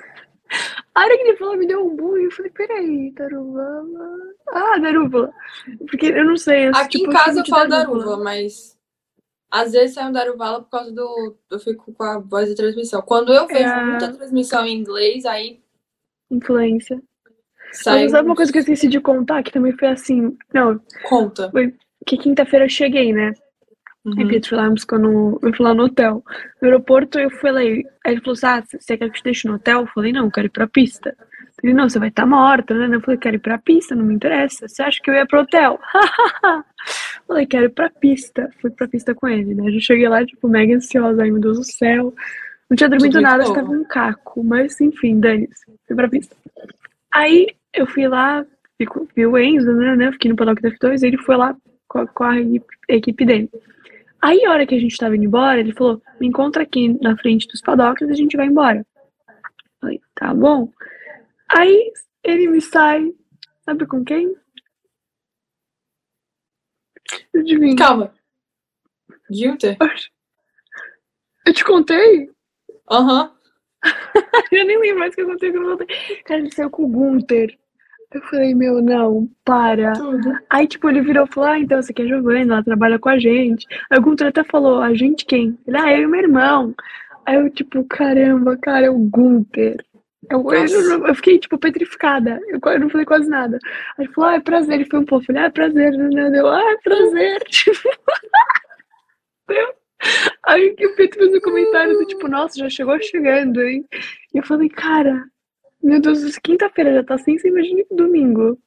A hora que ele falou, me deu um burro. Eu falei, peraí, Daruvala. Ah, Darúvala. Porque eu não sei. eu, Aqui tipo, em casa eu falo Darúvala. Daruva, mas às vezes sai um Daruvala por causa do. Eu fico com a voz da transmissão. Quando eu vejo É. muita transmissão em inglês, aí Influência. sai. Mas sabe uma coisa que eu esqueci de contar, que também foi assim. Não, Conta. que quinta-feira eu cheguei, né? Uhum. Pietro foi lá me no. Eu fui lá no hotel. No aeroporto eu falei. Aí ele falou assim: Ah, você quer que eu te deixe no hotel? Eu falei, não, eu quero ir pra pista. Ele, não, você vai estar morta, né? Eu falei, quero ir pra pista, não me interessa. Você acha que eu ia pro hotel? falei, quero ir pra pista. Fui pra pista com ele, né? Eu cheguei lá, tipo, mega ansiosa, ai meu Deus do céu. Não tinha dormido Tudo nada, estava um caco. Mas enfim, dane-se. Fui pra pista. Aí eu fui lá, fico- vi o Enzo, né? né, Fiquei no paddock da F2 e ele foi lá com a, com a equipe- equipe dele. Aí, a hora que a gente tava indo embora, ele falou: Me encontra aqui na frente dos paddocks e a gente vai embora. Falei: Tá bom. Aí, ele me sai, sabe com quem? Adivinha? Calma. Guilter? Eu te contei? Aham. Eu nem lembro mais o que eu contei que eu não contei. Cara, ele saiu com o Gunther. Eu falei: Meu, não, para. Tudo. Aí, tipo, ele virou e falou: Ah, então você quer Giovanna, ela trabalha com a gente. Aí o Gunther até falou: A gente quem? Ele, ah, eu e meu irmão. Aí eu, tipo, caramba, cara, é o Gunther. Eu, eu, Nossa. eu fiquei, tipo, petrificada. Eu, eu não falei quase nada. Aí ele falou: Ah, é prazer. Ele foi um pouco. Eu falei: Ah, é prazer. Eu, ah, é prazer. Tipo, Aí que o Pedro fez um comentário do tipo: Nossa, já chegou chegando, hein? E eu falei: Cara, meu Deus, quinta-feira já tá assim, você imagina que domingo.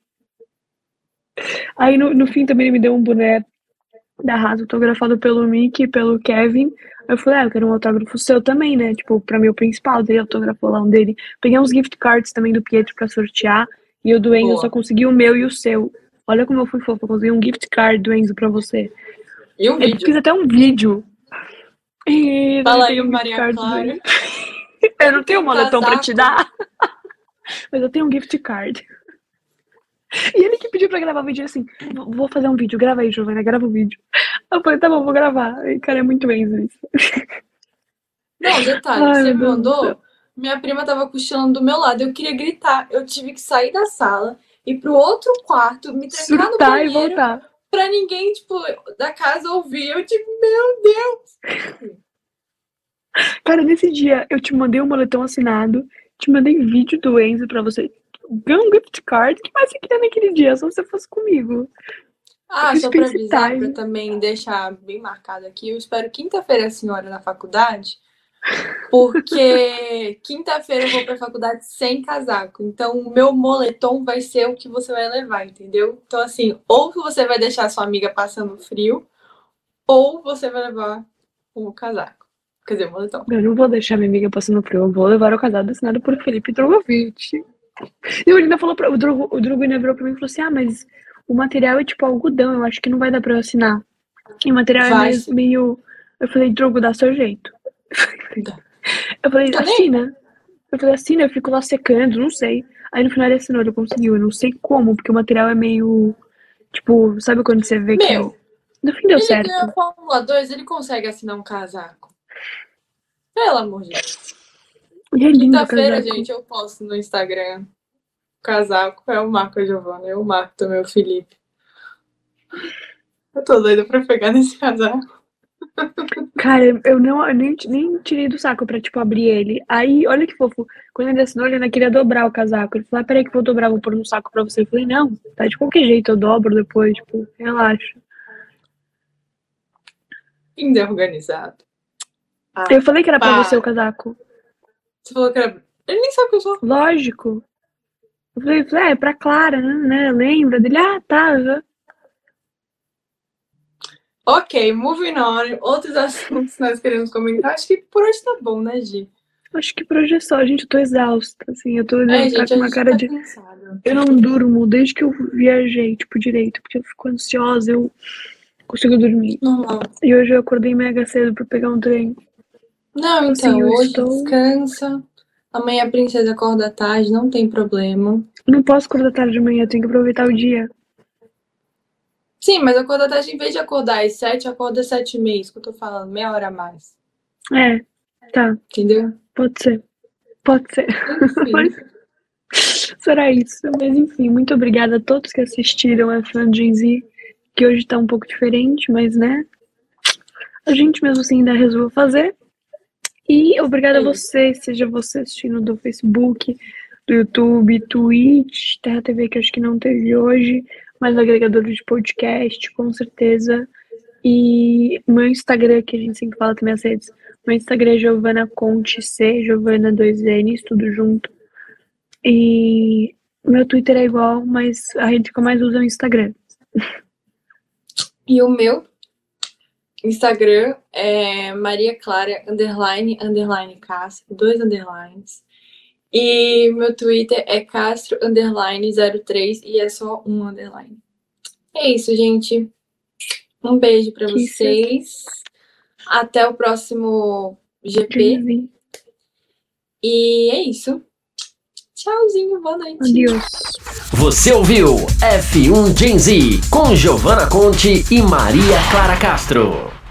Aí no, no fim também ele me deu um boné da Haas autografado pelo Mickey e pelo Kevin. Eu falei, ah, eu quero um autógrafo seu também, né? Tipo, pra mim o principal dele, autografou lá um dele. Peguei uns gift cards também do Pietro pra sortear. E o do Enzo só consegui o meu e o seu. Olha como eu fui fofa, eu consegui um gift card do Enzo pra você. E um vídeo. fez até um vídeo. E Fala aí, um Maria Clara. Eu não tenho um moletom pra te dar. Casaco. Mas eu tenho um gift card. E ele que pediu pra gravar o vídeo assim, "Vou- fazer um vídeo, grava aí, Giovana, grava o vídeo. Eu falei, tá bom, vou gravar. E, cara, é muito Enzo isso. Não, detalhe, Ai, você me mandou. Minha prima tava cochilando do meu lado. Eu queria gritar. Eu tive que sair da sala, ir pro outro quarto, me trancar no Surtar e banheiro voltar. pra ninguém, tipo, da casa ouvir. Eu, tipo, meu Deus. Cara, nesse dia eu te mandei um moletom assinado, te mandei vídeo do Enzo pra você. Ganhei um gift card. O que mais você queria naquele dia? Só se você fosse comigo. Ah, só esse avisar, pra também deixar bem marcado aqui, eu espero quinta-feira a senhora na faculdade, porque quinta-feira eu vou pra faculdade sem casaco. Então, o meu moletom vai ser o que você vai levar, entendeu? Então, assim, ou você vai deixar sua amiga passando frio, ou você vai levar o casaco. Quer dizer, o moletom. Eu não vou deixar minha amiga passando frio. Eu vou levar o casado assinado por Felipe Drogovic. E ele ainda falou pra. O Drogo, o Drogo ainda virou pra mim e falou assim: Ah, mas o material é tipo algodão, eu acho que não vai dar pra eu assinar. E o material Vai é meio, meio. Eu falei, Drogo, dá seu jeito. Dá. Eu falei, Tá assina. Eu falei, assina, eu fico lá secando, não sei. Aí no final ele assinou, ele conseguiu. Eu não sei como, porque o material é meio. Tipo, sabe quando você vê que. Meu, No fim deu ele certo. ganhou a Fórmula 2, ele consegue assinar um casaco. Pelo amor de Deus. E é lindo Quinta-feira, gente, eu posto no Instagram. O casaco é o Marco a Giovanna, eu marco também o Felipe. Eu tô doida pra pegar nesse casaco. Cara, eu não eu nem, nem tirei do saco pra, tipo, abrir ele. Aí, olha que fofo. Quando ele assinou, ele ainda queria dobrar o casaco. Ele falou, ah, peraí que eu vou dobrar, vou pôr no saco pra você. Eu falei, não, tá de qualquer jeito, eu dobro depois, tipo, relaxa. Ainda organizado. Ah, Eu falei que era pra pá. você o casaco. você falou que era. Ele nem sabe que eu sou. Lógico. Eu falei, ah, é pra Clara, né? né? Lembra dele? Ah, tá. aham. Ok, moving on. Outros assuntos que nós queremos comentar. Acho que por hoje tá bom, né, Gi? Acho que por hoje é só, gente. Eu tô exausta, assim. Eu tô É, gente, com a uma cara tá de. Eu não durmo desde que eu viajei, tipo, direito, porque eu fico ansiosa, eu consigo dormir. Normal. E hoje eu acordei mega cedo pra pegar um trem. Não, então, Assim, hoje estou- descansa. Amanhã a princesa acorda tarde, não tem problema. Não posso acordar tarde de manhã, tenho que aproveitar o dia. Sim, mas acorda tarde, em vez de acordar às sete, acorda às sete e meia. Isso que eu tô falando, meia hora a mais. É, tá, Entendeu? pode ser. Pode ser. Enfim. Será isso. Mas enfim, muito obrigada a todos que assistiram a Gen Z, que hoje tá um pouco diferente, mas né? A gente mesmo assim ainda resolveu fazer. E obrigada a Sim. você, seja você assistindo do Facebook, do YouTube, Twitch, Terra TV, que acho que não teve hoje, mas agregadores de podcast, com certeza. E meu Instagram, que a gente sempre fala também as redes. Meu Instagram é Giovana Conte C, Giovana 2Ns, tudo junto. E meu Twitter é igual, mas a rede que eu mais uso é o Instagram. E o meu Instagram é Maria Clara, underline, underline Castro, dois underlines. E meu Twitter é Castro, underline 03 e é só um underline. É isso, gente. Um beijo Que vocês. Até o próximo GP. E é isso. Tchauzinho, boa noite. Adeus. Você ouviu F1 Gen Z com Giovanna Conte e Maria Clara Castro.